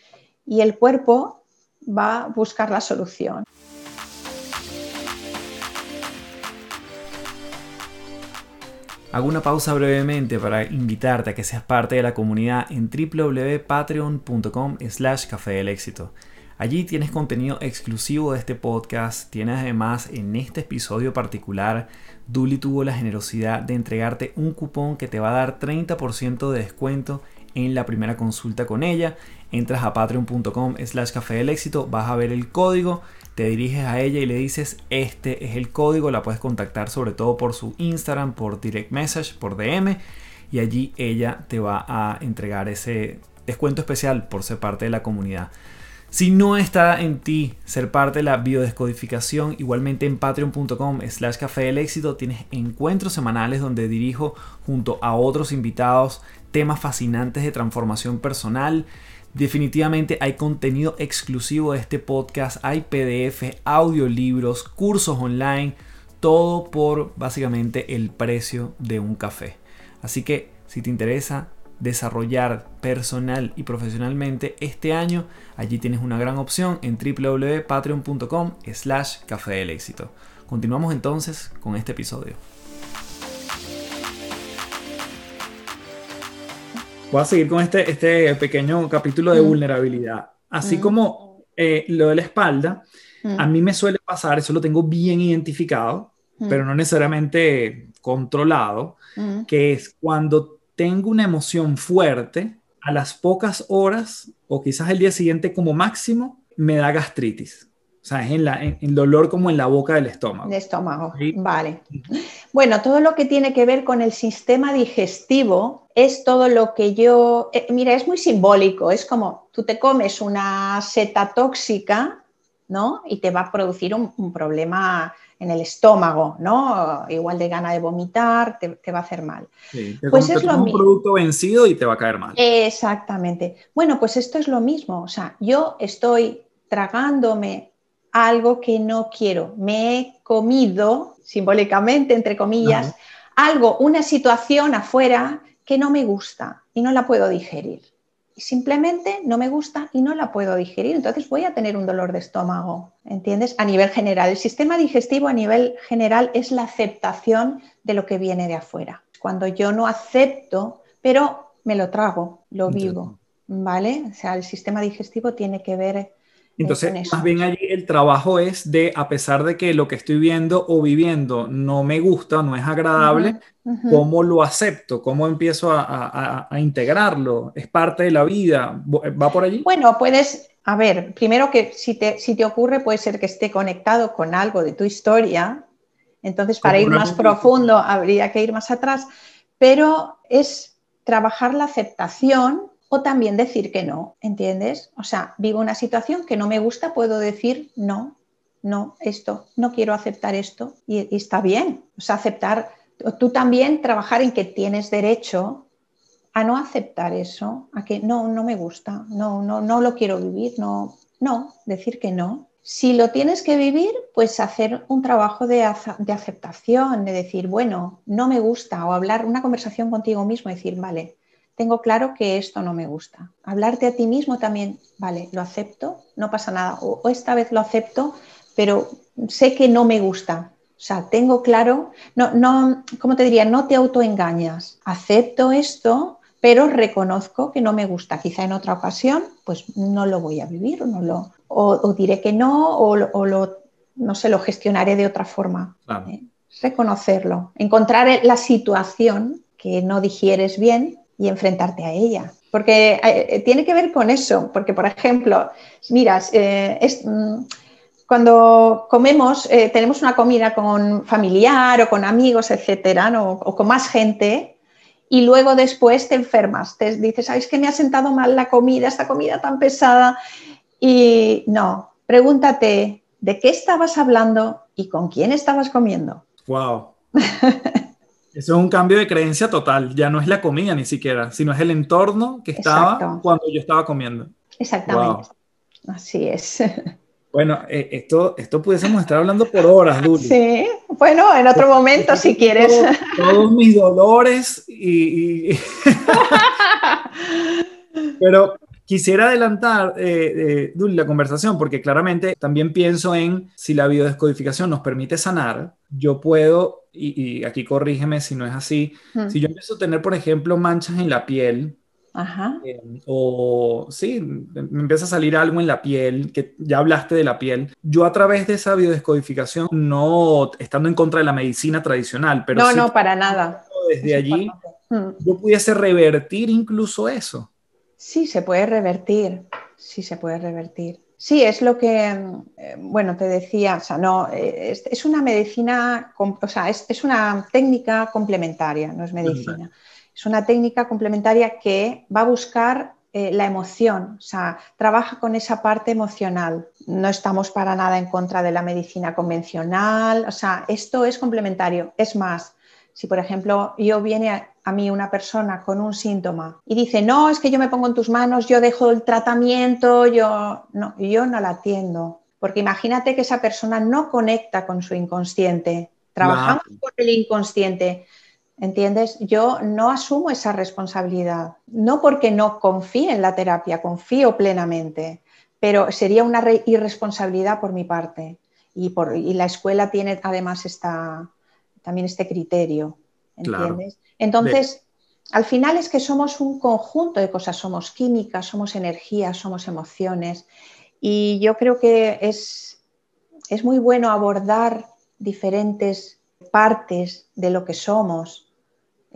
y el cuerpo va a buscar la solución. Hago una pausa brevemente para invitarte a que seas parte de la comunidad en www.patreon.com slash café del éxito. Allí tienes contenido exclusivo de este podcast. Tienes además en este episodio particular, Duli tuvo la generosidad de entregarte un cupón que te va a dar 30% de descuento en la primera consulta con ella. Entras a patreon.com slash café del éxito, vas a ver el código, te diriges a ella y le dices este es el código, la puedes contactar sobre todo por su Instagram, por direct message, por DM y allí ella te va a entregar ese descuento especial por ser parte de la comunidad. Si no está en ti ser parte de la biodescodificación, igualmente en patreon.com slash café del éxito tienes encuentros semanales donde dirijo junto a otros invitados temas fascinantes de transformación personal. Definitivamente hay contenido exclusivo de este podcast, hay PDF, audiolibros, cursos online, todo por básicamente el precio de un café. Así que si te interesa desarrollar personal y profesionalmente este año, allí tienes una gran opción en www.patreon.com slash café del éxito. Continuamos entonces con este episodio. Voy a seguir con este, este pequeño capítulo de mm. vulnerabilidad. Así mm. como eh, lo de la espalda, a mm. mí me suele pasar, eso lo tengo bien identificado, pero no necesariamente controlado, que es cuando tengo una emoción fuerte, a las pocas horas o quizás el día siguiente como máximo, me da gastritis. O sea, es en, la, en, dolor como en la boca del estómago. De estómago, vale. Bueno, todo lo que tiene que ver con el sistema digestivo es todo lo que yo... Eh, mira, es muy simbólico, es como tú te comes una seta tóxica, ¿no? Y te va a producir un, un problema en el estómago, ¿no? Igual de gana de vomitar, te, va a hacer mal. pues es lo un producto vencido y te va a caer mal. Exactamente. Bueno, pues esto es lo mismo. O sea, yo estoy tragándome algo que no quiero. Me he comido, simbólicamente, entre comillas, algo, una situación afuera que no me gusta y no la puedo digerir simplemente no me gusta y no la puedo digerir, entonces voy a tener un dolor de estómago, ¿entiendes? A nivel general, el sistema digestivo a nivel general es la aceptación de lo que viene de afuera. Cuando yo no acepto, pero me lo trago, lo vivo, ¿vale? O sea, el sistema digestivo tiene que ver entonces, más bien allí el trabajo es de, a pesar de que lo que estoy viendo o viviendo no me gusta, no es agradable, ¿cómo lo acepto? ¿Cómo empiezo a, integrarlo? ¿Es parte de la vida? ¿Va por allí? Bueno, puedes, a ver, primero que si te, si te ocurre puede ser que esté conectado con algo de tu historia, entonces para ir más profundo habría que ir más atrás, pero es trabajar la aceptación o también decir que no, ¿entiendes? O sea, vivo una situación que no me gusta, puedo decir no, no, esto, no quiero aceptar esto y, está bien. O sea, aceptar, tú también trabajar en que tienes derecho a no aceptar eso, a que no, no me gusta, no, no, no lo quiero vivir, no, no, decir que no. Si lo tienes que vivir, pues hacer un trabajo de, de aceptación, de decir, bueno, no me gusta, o hablar una conversación contigo mismo, decir, vale, tengo claro que esto no me gusta. Hablarte a ti mismo también, vale, lo acepto, no pasa nada. O, esta vez lo acepto, pero sé que no me gusta. O sea, tengo claro, no, no, ¿cómo te diría? No te autoengañas. Acepto esto, pero reconozco que no me gusta. Quizá en otra ocasión, pues no lo voy a vivir, no lo, o, diré que no, o, lo, no sé, lo gestionaré de otra forma. ¿eh? Reconocerlo, encontrar la situación que no digieres bien y enfrentarte a ella. Porque eh, eh, tiene que ver con eso, porque por ejemplo, miras, eh, mm, cuando comemos, tenemos una comida con familiar o con amigos, etcétera, o con más gente, y luego después te enfermas, te dices, ¿sabes que me ha sentado mal la comida, esta comida tan pesada? Y no, pregúntate, ¿de qué estabas hablando y con quién estabas comiendo. ¡Wow! [laughs] Eso es un cambio de creencia total. Ya no es la comida ni siquiera, sino es el entorno que estaba cuando yo estaba comiendo. Exactamente. Así es. Bueno, eh, esto, esto pudiésemos estar hablando por horas, Duli. Sí, bueno, en otro momento si quieres. Todos, mis dolores y... [laughs] [laughs] Pero quisiera adelantar, eh, eh la conversación, porque claramente también pienso en si la biodescodificación nos permite sanar, yo puedo, y, aquí corrígeme si no es así, si yo empiezo a tener, por ejemplo, manchas en la piel, Ajá. Eh, o sí, me empieza a salir algo en la piel, que ya hablaste de la piel. Yo a través de esa biodescodificación, no estando en contra de la medicina tradicional, pero... No, no, para nada. Desde allí, yo pudiese revertir incluso eso. Sí, se puede revertir, sí se puede revertir. Sí, es lo que, eh, bueno, te decía, o sea, no, eh, es, una medicina, o sea, es, es, una técnica complementaria, no es medicina. Es una técnica complementaria que va a buscar eh, la emoción, o sea, trabaja con esa parte emocional. No estamos para nada en contra de la medicina convencional, o sea, esto es complementario. Es más, si por ejemplo yo viene a, mí una persona con un síntoma y dice, no, es que yo me pongo en tus manos, yo dejo el tratamiento, yo no, yo no la atiendo. Porque imagínate que esa persona no conecta con su inconsciente. Trabajamos con el inconsciente. ¿Entiendes? Yo no asumo esa responsabilidad, no porque no confíe en la terapia, confío plenamente, pero sería una irresponsabilidad por mi parte. Y, por, la escuela tiene además esta, también este criterio, ¿entiendes? Entonces, al final es que somos un conjunto de cosas, somos química, somos energía, somos emociones, y yo creo que es, es muy bueno abordar diferentes partes de lo que somos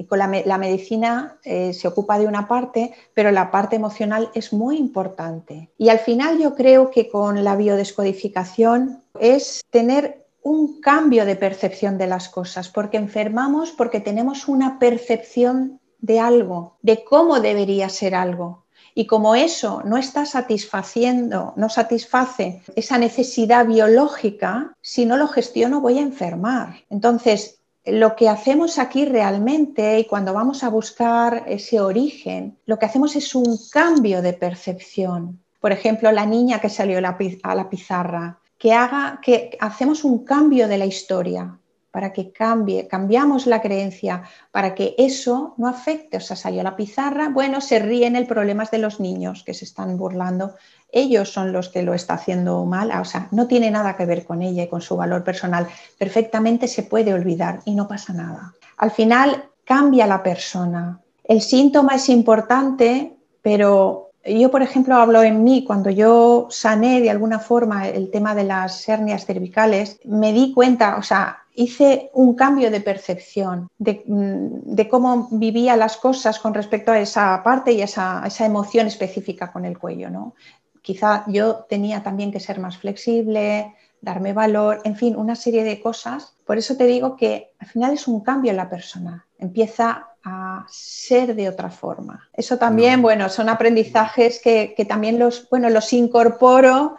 y con la, medicina eh, se ocupa de una parte, pero la parte emocional es muy importante. Y al final yo creo que con la biodescodificación es tener un cambio de percepción de las cosas, porque enfermamos porque tenemos una percepción de algo, de cómo debería ser algo. Y como eso no está satisfaciendo, no satisface esa necesidad biológica, si no lo gestiono voy a enfermar. Entonces, lo que hacemos aquí realmente y cuando vamos a buscar ese origen, lo que hacemos es un cambio de percepción. Por ejemplo, la niña que salió a la pizarra, que haga que hacemos un cambio de la historia para que cambie, cambiamos la creencia para que eso no afecte, o sea, salió la pizarra, bueno, se ríen el problema de los niños que se están burlando ellos son los que lo está haciendo mal, o sea, no tiene nada que ver con ella y con su valor personal. Perfectamente se puede olvidar y no pasa nada. Al final cambia la persona. El síntoma es importante, pero yo, por ejemplo, hablo en mí, cuando yo sané de alguna forma el tema de las hernias cervicales, me di cuenta, o sea, hice un cambio de percepción de, mm, cómo vivía las cosas con respecto a esa parte y esa, esa emoción específica con el cuello, ¿no? quizá yo tenía también que ser más flexible, darme valor, en fin, una serie de cosas. Por eso te digo que al final es un cambio en la persona, empieza a ser de otra forma. Eso también, bueno, son aprendizajes que, también los, bueno, los incorporo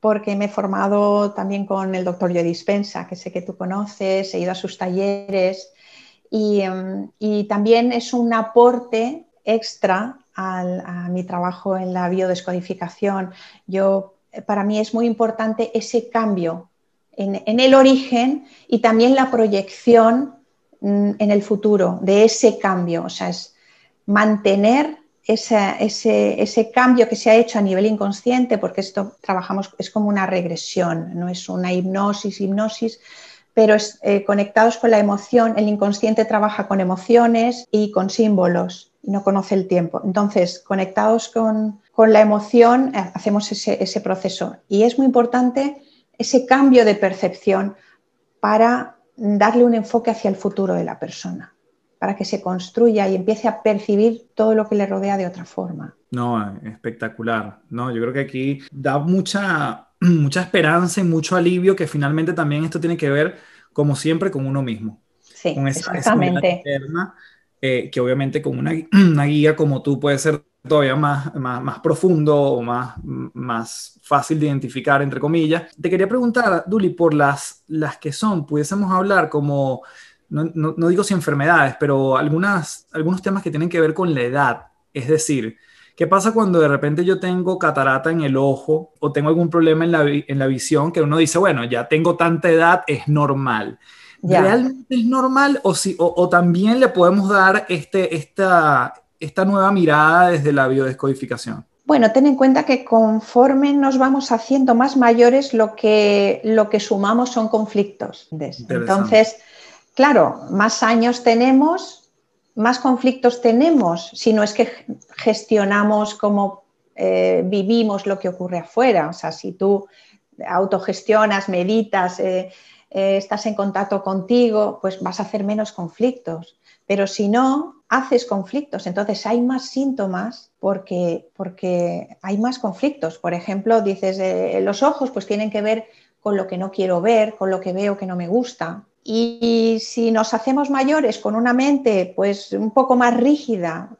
porque me he formado también con el doctor Joe Dispensa, que sé que tú conoces, he ido a sus talleres. Y, em, y también es un aporte extra a mi trabajo en la biodescodificación, yo, para mí es muy importante ese cambio en, el origen y también la proyección en el futuro de ese cambio, o sea, es mantener ese, ese, cambio que se ha hecho a nivel inconsciente, porque esto trabajamos, es como una regresión, no es una hipnosis, hipnosis, pero es, eh, conectados con la emoción, el inconsciente trabaja con emociones y con símbolos no conoce el tiempo. Entonces, conectados con, la emoción, eh, hacemos ese, proceso. Y es muy importante ese cambio de percepción para darle un enfoque hacia el futuro de la persona, para que se construya y empiece a percibir todo lo que le rodea de otra forma. No, espectacular. No, yo creo que aquí da mucha, [clears throat] mucha esperanza y mucho alivio que finalmente también esto tiene que ver, como siempre, con uno mismo. Sí, exactamente. Eh, que obviamente con una, [clears throat] una, guía como tú puede ser todavía más, más, profundo o más, más fácil de identificar, entre comillas. Te quería preguntar, Duli, por las, las que son, pudiésemos hablar como, no, no, digo si enfermedades, pero algunas, algunos temas que tienen que ver con la edad. Es decir, ¿qué pasa cuando de repente yo tengo catarata en el ojo o tengo algún problema en la, en la visión que uno dice, bueno, ya tengo tanta edad, es normal? ¿Realmente es normal o, si, o, o, también le podemos dar este, esta, esta nueva mirada desde la biodescodificación? Bueno, ten en cuenta que conforme nos vamos haciendo más mayores, lo que, lo que sumamos son conflictos. Entonces, claro, más años tenemos, más conflictos tenemos, si no es que gestionamos cómo eh, vivimos lo que ocurre afuera. O sea, si tú autogestionas, meditas, eh, eh, estás en contacto contigo, pues vas a hacer menos conflictos. Pero si no, haces conflictos. Entonces hay más síntomas porque, porque hay más conflictos. Por ejemplo, dices, eh, los ojos pues tienen que ver con lo que no quiero ver, con lo que veo que no me gusta. Y si nos hacemos mayores con una mente pues un poco más rígida,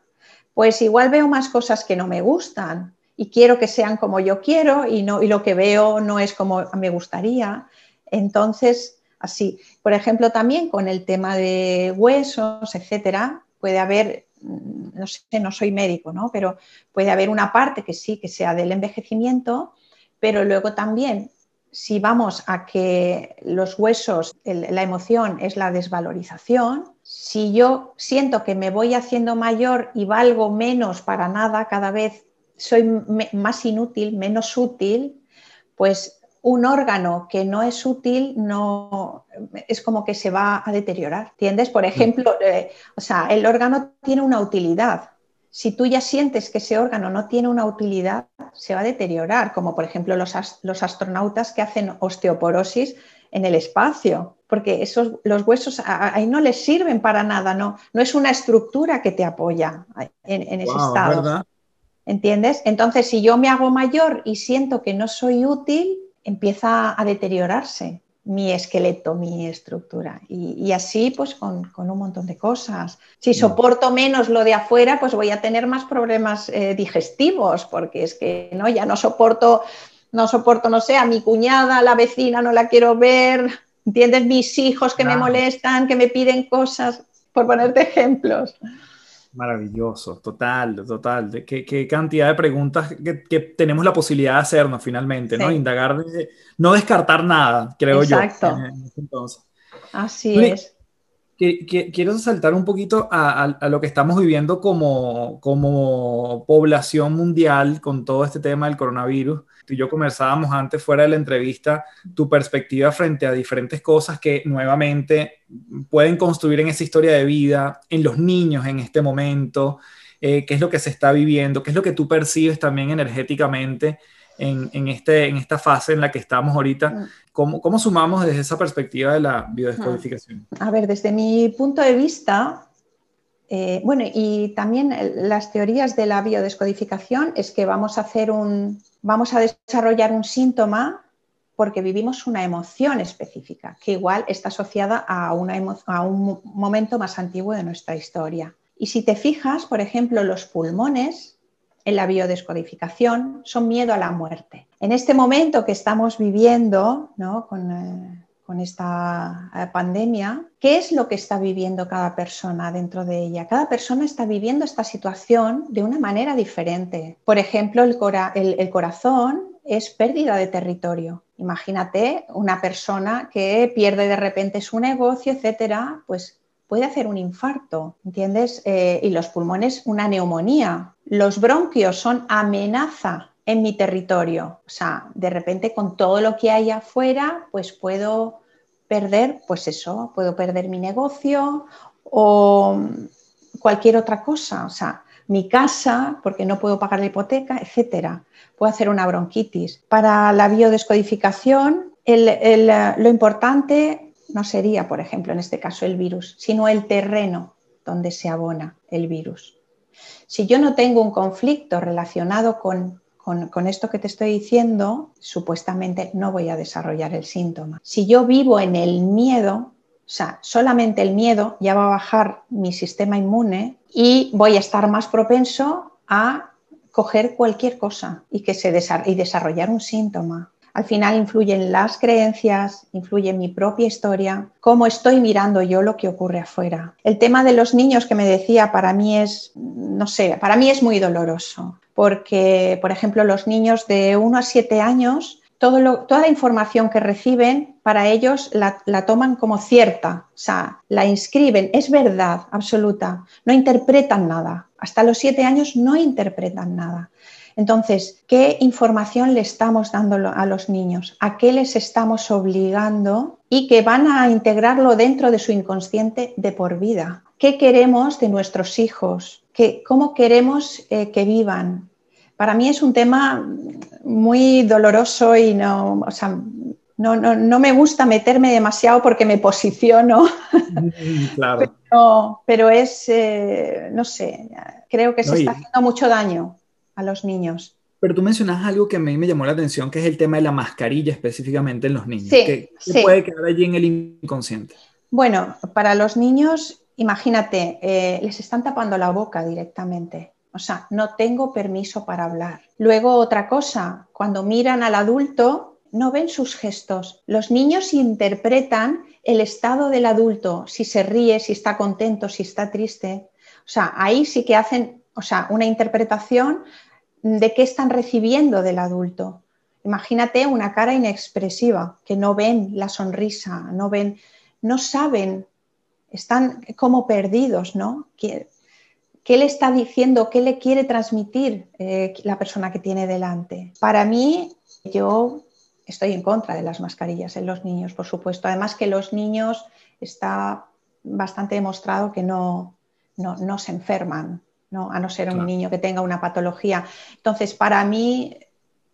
pues igual veo más cosas que no me gustan y quiero que sean como yo quiero y, no, y lo que veo no es como me gustaría. Entonces, así. Por ejemplo, también con el tema de huesos, etcétera, puede haber, no sé, no soy médico, ¿no? Pero puede haber una parte que sí, que sea del envejecimiento, pero luego también, si vamos a que los huesos, la emoción es la desvalorización, si yo siento que me voy haciendo mayor y valgo menos para nada, cada vez soy más inútil, menos útil, pues un órgano que no es útil no es como que se va a deteriorar. ¿Entiendes? Por ejemplo, eh, o sea, el órgano tiene una utilidad. Si tú ya sientes que ese órgano no tiene una utilidad, se va a deteriorar, como por ejemplo los, los astronautas que hacen osteoporosis en el espacio, porque esos, los huesos ahí no les sirven para nada, no, no es una estructura que te apoya en, ese estado. ¿Entiendes? Entonces, si yo me hago mayor y siento que no soy útil, empieza a deteriorarse mi esqueleto, mi estructura. Y, así pues con, un montón de cosas. Si soporto menos lo de afuera, pues voy a tener más problemas eh, digestivos, porque es que no, ya no soporto, no soporto, no sé, a mi cuñada, a la vecina, no la quiero ver, ¿entiendes? Mis hijos que me molestan, que me piden cosas, por ponerte [laughs] ejemplos. Maravilloso, total, total. ¿Qué, qué cantidad de preguntas que, tenemos la posibilidad de hacernos finalmente, ¿no? Indagar, no descartar nada, creo yo. Exacto. Entonces. Así es. quiero saltar un poquito a, a, lo que estamos viviendo como, como población mundial con todo este tema del coronavirus tú y yo conversábamos antes fuera de la entrevista, tu perspectiva frente a diferentes cosas que nuevamente pueden construir en esa historia de vida, en los niños en este momento, eh, qué es lo que se está viviendo, qué es lo que tú percibes también energéticamente en, en, este, en esta fase en la que estamos ahorita. Mm. ¿Cómo, ¿Cómo sumamos desde esa perspectiva de la biodescodificación? A ver, desde mi punto de vista, eh, bueno, y también las teorías de la biodescodificación es que vamos a hacer un, vamos a desarrollar un síntoma porque vivimos una emoción específica, que igual está asociada a, a un momento más antiguo de nuestra historia. Y si te fijas, por ejemplo, los pulmones en la biodescodificación son miedo a la muerte. En este momento que estamos viviendo, ¿no? con, eh, con esta eh, pandemia, ¿qué es lo que está viviendo cada persona dentro de ella? Cada persona está viviendo esta situación de una manera diferente. Por ejemplo, el, corazón es pérdida de territorio. Imagínate una persona que pierde de repente su negocio, etcétera, pues puede hacer un infarto, ¿entiendes? Eh, y los pulmones, una neumonía. Los bronquios son amenaza en mi territorio. O sea, de repente con todo lo que hay afuera, pues puedo perder, pues eso, puedo perder mi negocio o cualquier otra cosa. O sea, mi casa, porque no puedo pagar la hipoteca, etcétera. Puedo hacer una bronquitis. Para la biodescodificación, lo importante no sería, por ejemplo, en este caso el virus, sino el terreno donde se abona el virus. Si yo no tengo un conflicto relacionado con con, esto que te estoy diciendo, supuestamente no voy a desarrollar el síntoma. Si yo vivo en el miedo, o sea, solamente el miedo ya va a bajar mi sistema inmune y voy a estar más propenso a coger cualquier cosa y, que se y desarrollar un síntoma. Al final influyen las creencias, influye mi propia historia, cómo estoy mirando yo lo que ocurre afuera. El tema de los niños que me decía, para mí es, no sé, para mí es muy doloroso, porque, por ejemplo, los niños de 1 a 7 años, toda la información que reciben, para ellos la, la, toman como cierta, o sea, la inscriben, es verdad absoluta, no interpretan nada. Hasta los 7 años no interpretan nada. Entonces, ¿qué información le estamos dando a los niños? ¿A qué les estamos obligando? Y que van a integrarlo dentro de su inconsciente de por vida. ¿Qué queremos de nuestros hijos? ¿Cómo queremos eh, que vivan? Para mí es un tema muy doloroso y no, no, me gusta meterme demasiado porque me posiciono. [laughs] [laughs] Claro. pero, es, eh, no sé, creo que se está haciendo mucho daño a los niños. Pero tú mencionas algo que a mí me llamó la atención, que es el tema de la mascarilla específicamente en los niños. ¿Qué, puede quedar allí en el inconsciente? Bueno, para los niños, imagínate, eh, les están tapando la boca directamente. O sea, no tengo permiso para hablar. Luego, otra cosa, cuando miran al adulto, no ven sus gestos. Los niños interpretan el estado del adulto, si se ríe, si está contento, si está triste. O sea, ahí sí que hacen, o sea, una interpretación de qué están recibiendo del adulto. Imagínate una cara inexpresiva, que no ven la sonrisa, no ven, no saben, están como perdidos, ¿no? ¿Qué, le está diciendo, qué le quiere transmitir eh, la persona que tiene delante? Para mí, yo estoy en contra de las mascarillas en los niños, por supuesto. Además que los niños está bastante demostrado que no, no se enferman ¿no? a no ser un niño que tenga una patología. Entonces, para mí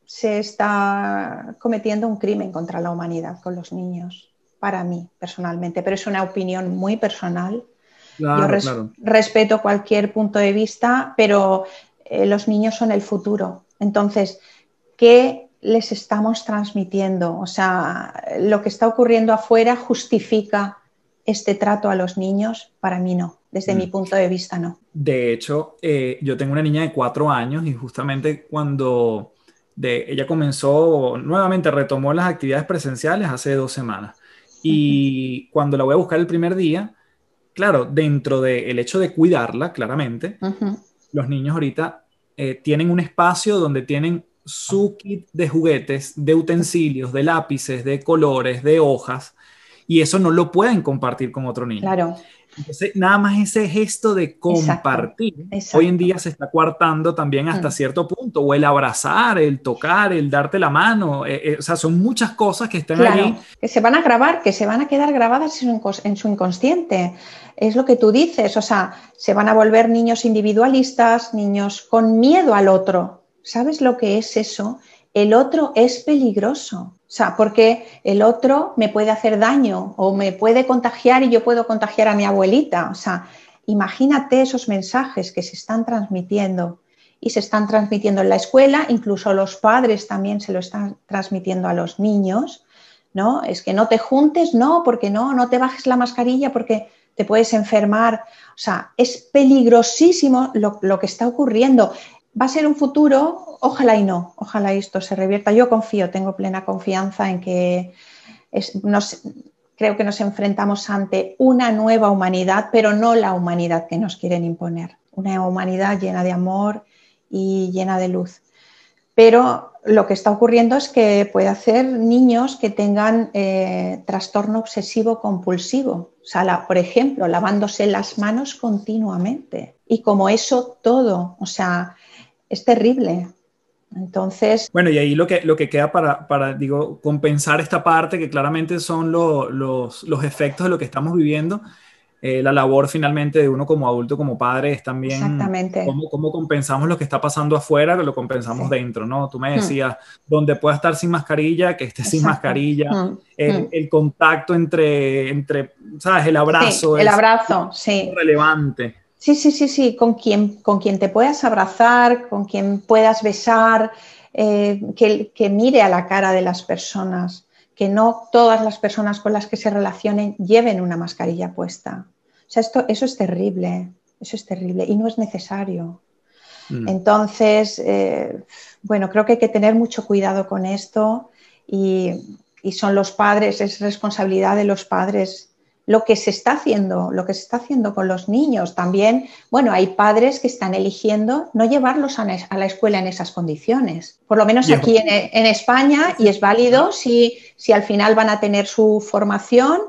se está cometiendo un crimen contra la humanidad con los niños, para mí personalmente, pero es una opinión muy personal. Yo respeto cualquier punto de vista, pero eh, los niños son el futuro. Entonces, ¿qué les estamos transmitiendo? O sea, lo que está ocurriendo afuera justifica este trato a los niños, para mí no. Desde mi mm. punto de vista, no. De hecho, eh, yo tengo una niña de cuatro años y justamente cuando de, ella comenzó, nuevamente retomó las actividades presenciales hace dos semanas. Y cuando la voy a buscar el primer día, claro, dentro del hecho de cuidarla, claramente, los niños ahorita eh, tienen un espacio donde tienen su kit de juguetes, de utensilios, de lápices, de colores, de hojas, y eso no lo pueden compartir con otro niño. Claro. Entonces, nada más ese gesto de compartir, hoy en día se está coartando también hasta mm. cierto punto, o el abrazar, el tocar, el darte la mano, eh, eh, o sea, son muchas cosas que están ahí. Que se van a grabar, que se van a quedar grabadas en su inconsciente. Es lo que tú dices, o sea, se van a volver niños individualistas, niños con miedo al otro. ¿Sabes lo que es eso? El otro es peligroso. Sea, porque el otro me puede hacer daño o me puede contagiar y yo puedo contagiar a mi abuelita. O sea, imagínate esos mensajes que se están transmitiendo y se están transmitiendo en la escuela, incluso los padres también se lo están transmitiendo a los niños, ¿no? Es que no te juntes, no, porque no, no te bajes la mascarilla porque te puedes enfermar. O sea, es peligrosísimo lo, lo que está ocurriendo va a ser un futuro, ojalá y no, ojalá esto se revierta. Yo confío, tengo plena confianza en que creo que nos enfrentamos ante una nueva humanidad, pero no la humanidad que nos quieren imponer, una humanidad llena de amor y llena de luz. Pero lo que está ocurriendo es que puede hacer niños que tengan eh, trastorno obsesivo compulsivo, o sea, por ejemplo, lavándose las manos continuamente. Y como eso todo, o sea, es terrible. Entonces. Bueno, y ahí lo que, lo que queda para, para digo, compensar esta parte, que claramente son los, los, efectos de lo que estamos viviendo, eh, la labor finalmente de uno como adulto, como padre, es también Exactamente. Cómo, cómo, compensamos lo que está pasando afuera, lo compensamos dentro, ¿no? Tú me hmm. decías, donde pueda estar sin mascarilla, que esté sin mascarilla, hmm. Hmm. El, contacto entre, entre, ¿sabes? El abrazo. el abrazo, sí. Relevante. Sí, sí, sí, sí, con quien, con quien te puedas abrazar, con quien puedas besar, eh, que, que, mire a la cara de las personas, que no todas las personas con las que se relacionen lleven una mascarilla puesta. O sea, esto, eso es terrible, eso es terrible y no es necesario. Mm. Entonces, eh, bueno, creo que hay que tener mucho cuidado con esto y, y son los padres, es responsabilidad de los padres lo que se está haciendo, lo que se está haciendo con los niños. También, bueno, hay padres que están eligiendo no llevarlos a, la escuela en esas condiciones. Por lo menos aquí en, España, y es válido si, si al final van a tener su formación,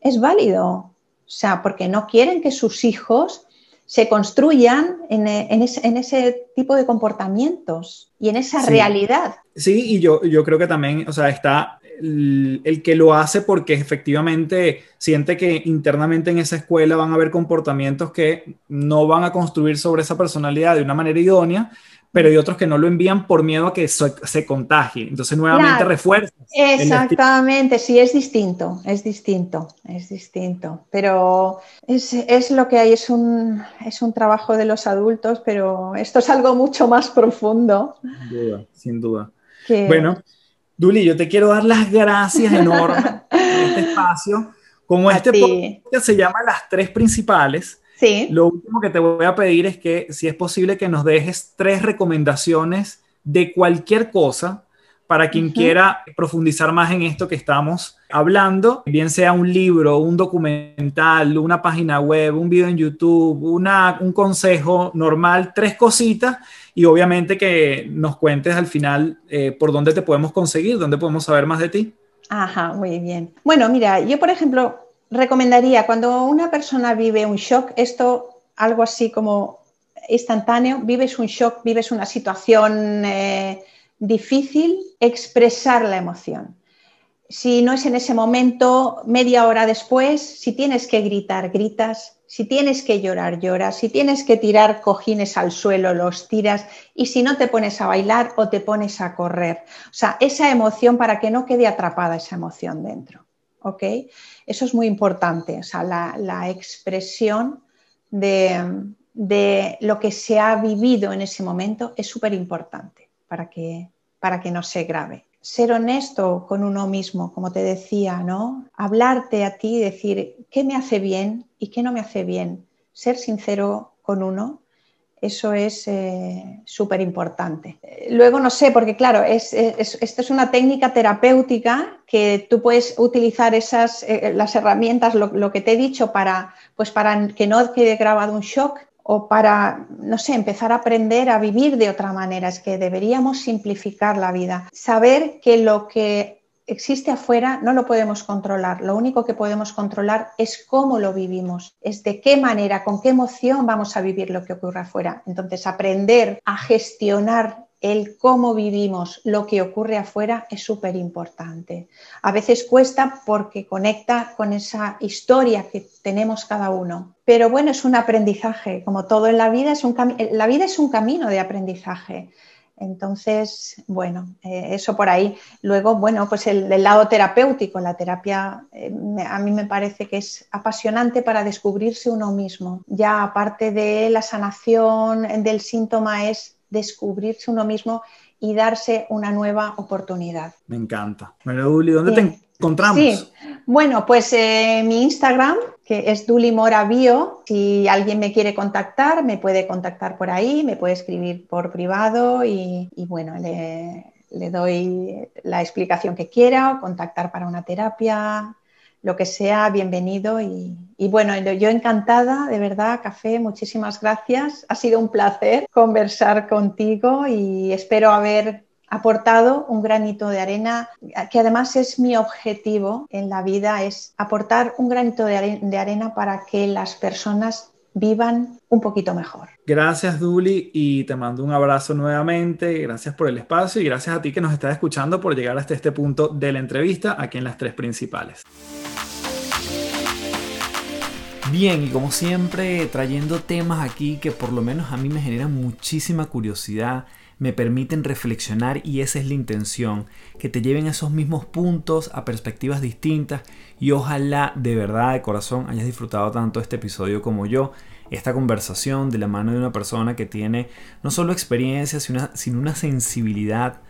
es válido. O sea, porque no quieren que sus hijos se construyan en, ese, tipo de comportamientos y en esa realidad. Sí, y yo, yo creo que también, o sea, está el, que lo hace porque efectivamente siente que internamente en esa escuela van a haber comportamientos que no van a construir sobre esa personalidad de una manera idónea, pero hay otros que no lo envían por miedo a que se, contagie. Entonces nuevamente refuerza. Exactamente, sí, es distinto, es distinto, es distinto. Pero es, lo que hay, es un, es un trabajo de los adultos, pero esto es algo mucho más profundo. Sin duda, sin duda. Bueno, Duli, yo te quiero dar las gracias enormes por este espacio. Como este podcast se llama Las Tres Principales, sí. lo último que te voy a pedir es que, si es posible, que nos dejes tres recomendaciones de cualquier cosa para quien quiera profundizar más en esto que estamos hablando, bien sea un libro, un documental, una página web, un video en YouTube, una, un consejo normal, tres cositas y obviamente que nos cuentes al final eh, por dónde te podemos conseguir, dónde podemos saber más de ti. Ajá, muy bien. Bueno, mira, yo por ejemplo recomendaría cuando una persona vive un shock, esto algo así como instantáneo, vives un shock, vives una situación... Eh, difícil expresar la emoción. Si no es en ese momento, media hora después, si tienes que gritar, gritas, si tienes que llorar, lloras, si tienes que tirar cojines al suelo, los tiras y si no te pones a bailar o te pones a correr. O sea, esa emoción para que no quede atrapada esa emoción dentro. ¿Ok? Eso es muy importante, o sea, la, expresión de, lo que se ha vivido en ese momento es súper importante para que, para que no se grave. Ser honesto con uno mismo, como te decía, ¿no? Hablarte a ti, decir qué me hace bien y qué no me hace bien. Ser sincero con uno, eso es eh, súper importante. Luego, no sé, porque claro, es, esto es una técnica terapéutica que tú puedes utilizar esas, eh, las herramientas, lo, lo, que te he dicho, para, pues para que no quede grabado un shock, o para, no sé, empezar a aprender a vivir de otra manera. Es que deberíamos simplificar la vida. Saber que lo que existe afuera no lo podemos controlar. Lo único que podemos controlar es cómo lo vivimos, es de qué manera, con qué emoción vamos a vivir lo que ocurre afuera. Entonces, aprender a gestionar el cómo vivimos lo que ocurre afuera es súper importante. A veces cuesta porque conecta con esa historia que tenemos cada uno. Pero bueno, es un aprendizaje, como todo en la vida, es un la vida es un camino de aprendizaje. Entonces, bueno, eh, eso por ahí. Luego, bueno, pues el, lado terapéutico, la terapia eh, a mí me parece que es apasionante para descubrirse uno mismo. Ya aparte de la sanación del síntoma es descubrirse uno mismo y darse una nueva oportunidad. Me encanta. Bueno, Duli, ¿dónde te encontramos? Sí, bueno, pues eh, mi Instagram, que es Duli Mora Bio. Si alguien me quiere contactar, me puede contactar por ahí, me puede escribir por privado y, bueno, le, le doy la explicación que quiera o contactar para una terapia lo que sea, bienvenido. Y, bueno, yo encantada, de verdad, Café, muchísimas gracias. Ha sido un placer conversar contigo y espero haber aportado un granito de arena, que además es mi objetivo en la vida, es aportar un granito de arena para que las personas vivan un poquito mejor. Gracias, Duli, y te mando un abrazo nuevamente. Gracias por el espacio y gracias a ti que nos estás escuchando por llegar hasta este punto de la entrevista aquí en las tres principales. Bien, y como siempre, trayendo temas aquí que por lo menos a mí me generan muchísima curiosidad, me permiten reflexionar y esa es la intención, que te lleven a esos mismos puntos, a perspectivas distintas y ojalá de verdad, de corazón, hayas disfrutado tanto este episodio como yo, esta conversación de la mano de una persona que tiene no solo experiencia, sino una, sensibilidad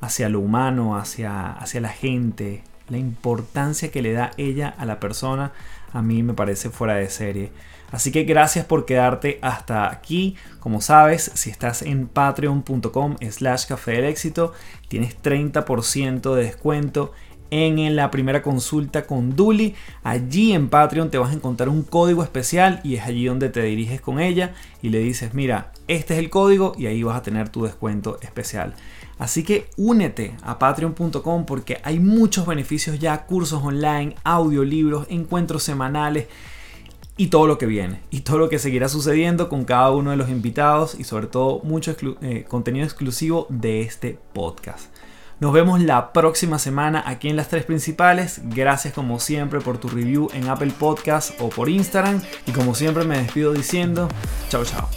hacia lo humano, hacia, hacia la gente, la importancia que le da ella a la persona, a mí me parece fuera de serie. Así que gracias por quedarte hasta aquí. Como sabes, si estás en patreon.com slash café del éxito, tienes 30% de descuento en la primera consulta con Duli. Allí en Patreon te vas a encontrar un código especial y es allí donde te diriges con ella y le dices, mira, este es el código y ahí vas a tener tu descuento especial. Así que únete a patreon.com porque hay muchos beneficios ya, cursos online, audiolibros, encuentros semanales y todo lo que viene y todo lo que seguirá sucediendo con cada uno de los invitados y sobre todo mucho eh, contenido exclusivo de este podcast. Nos vemos la próxima semana aquí en las tres principales. Gracias como siempre por tu review en Apple Podcast o por Instagram. Y como siempre me despido diciendo, chao chao.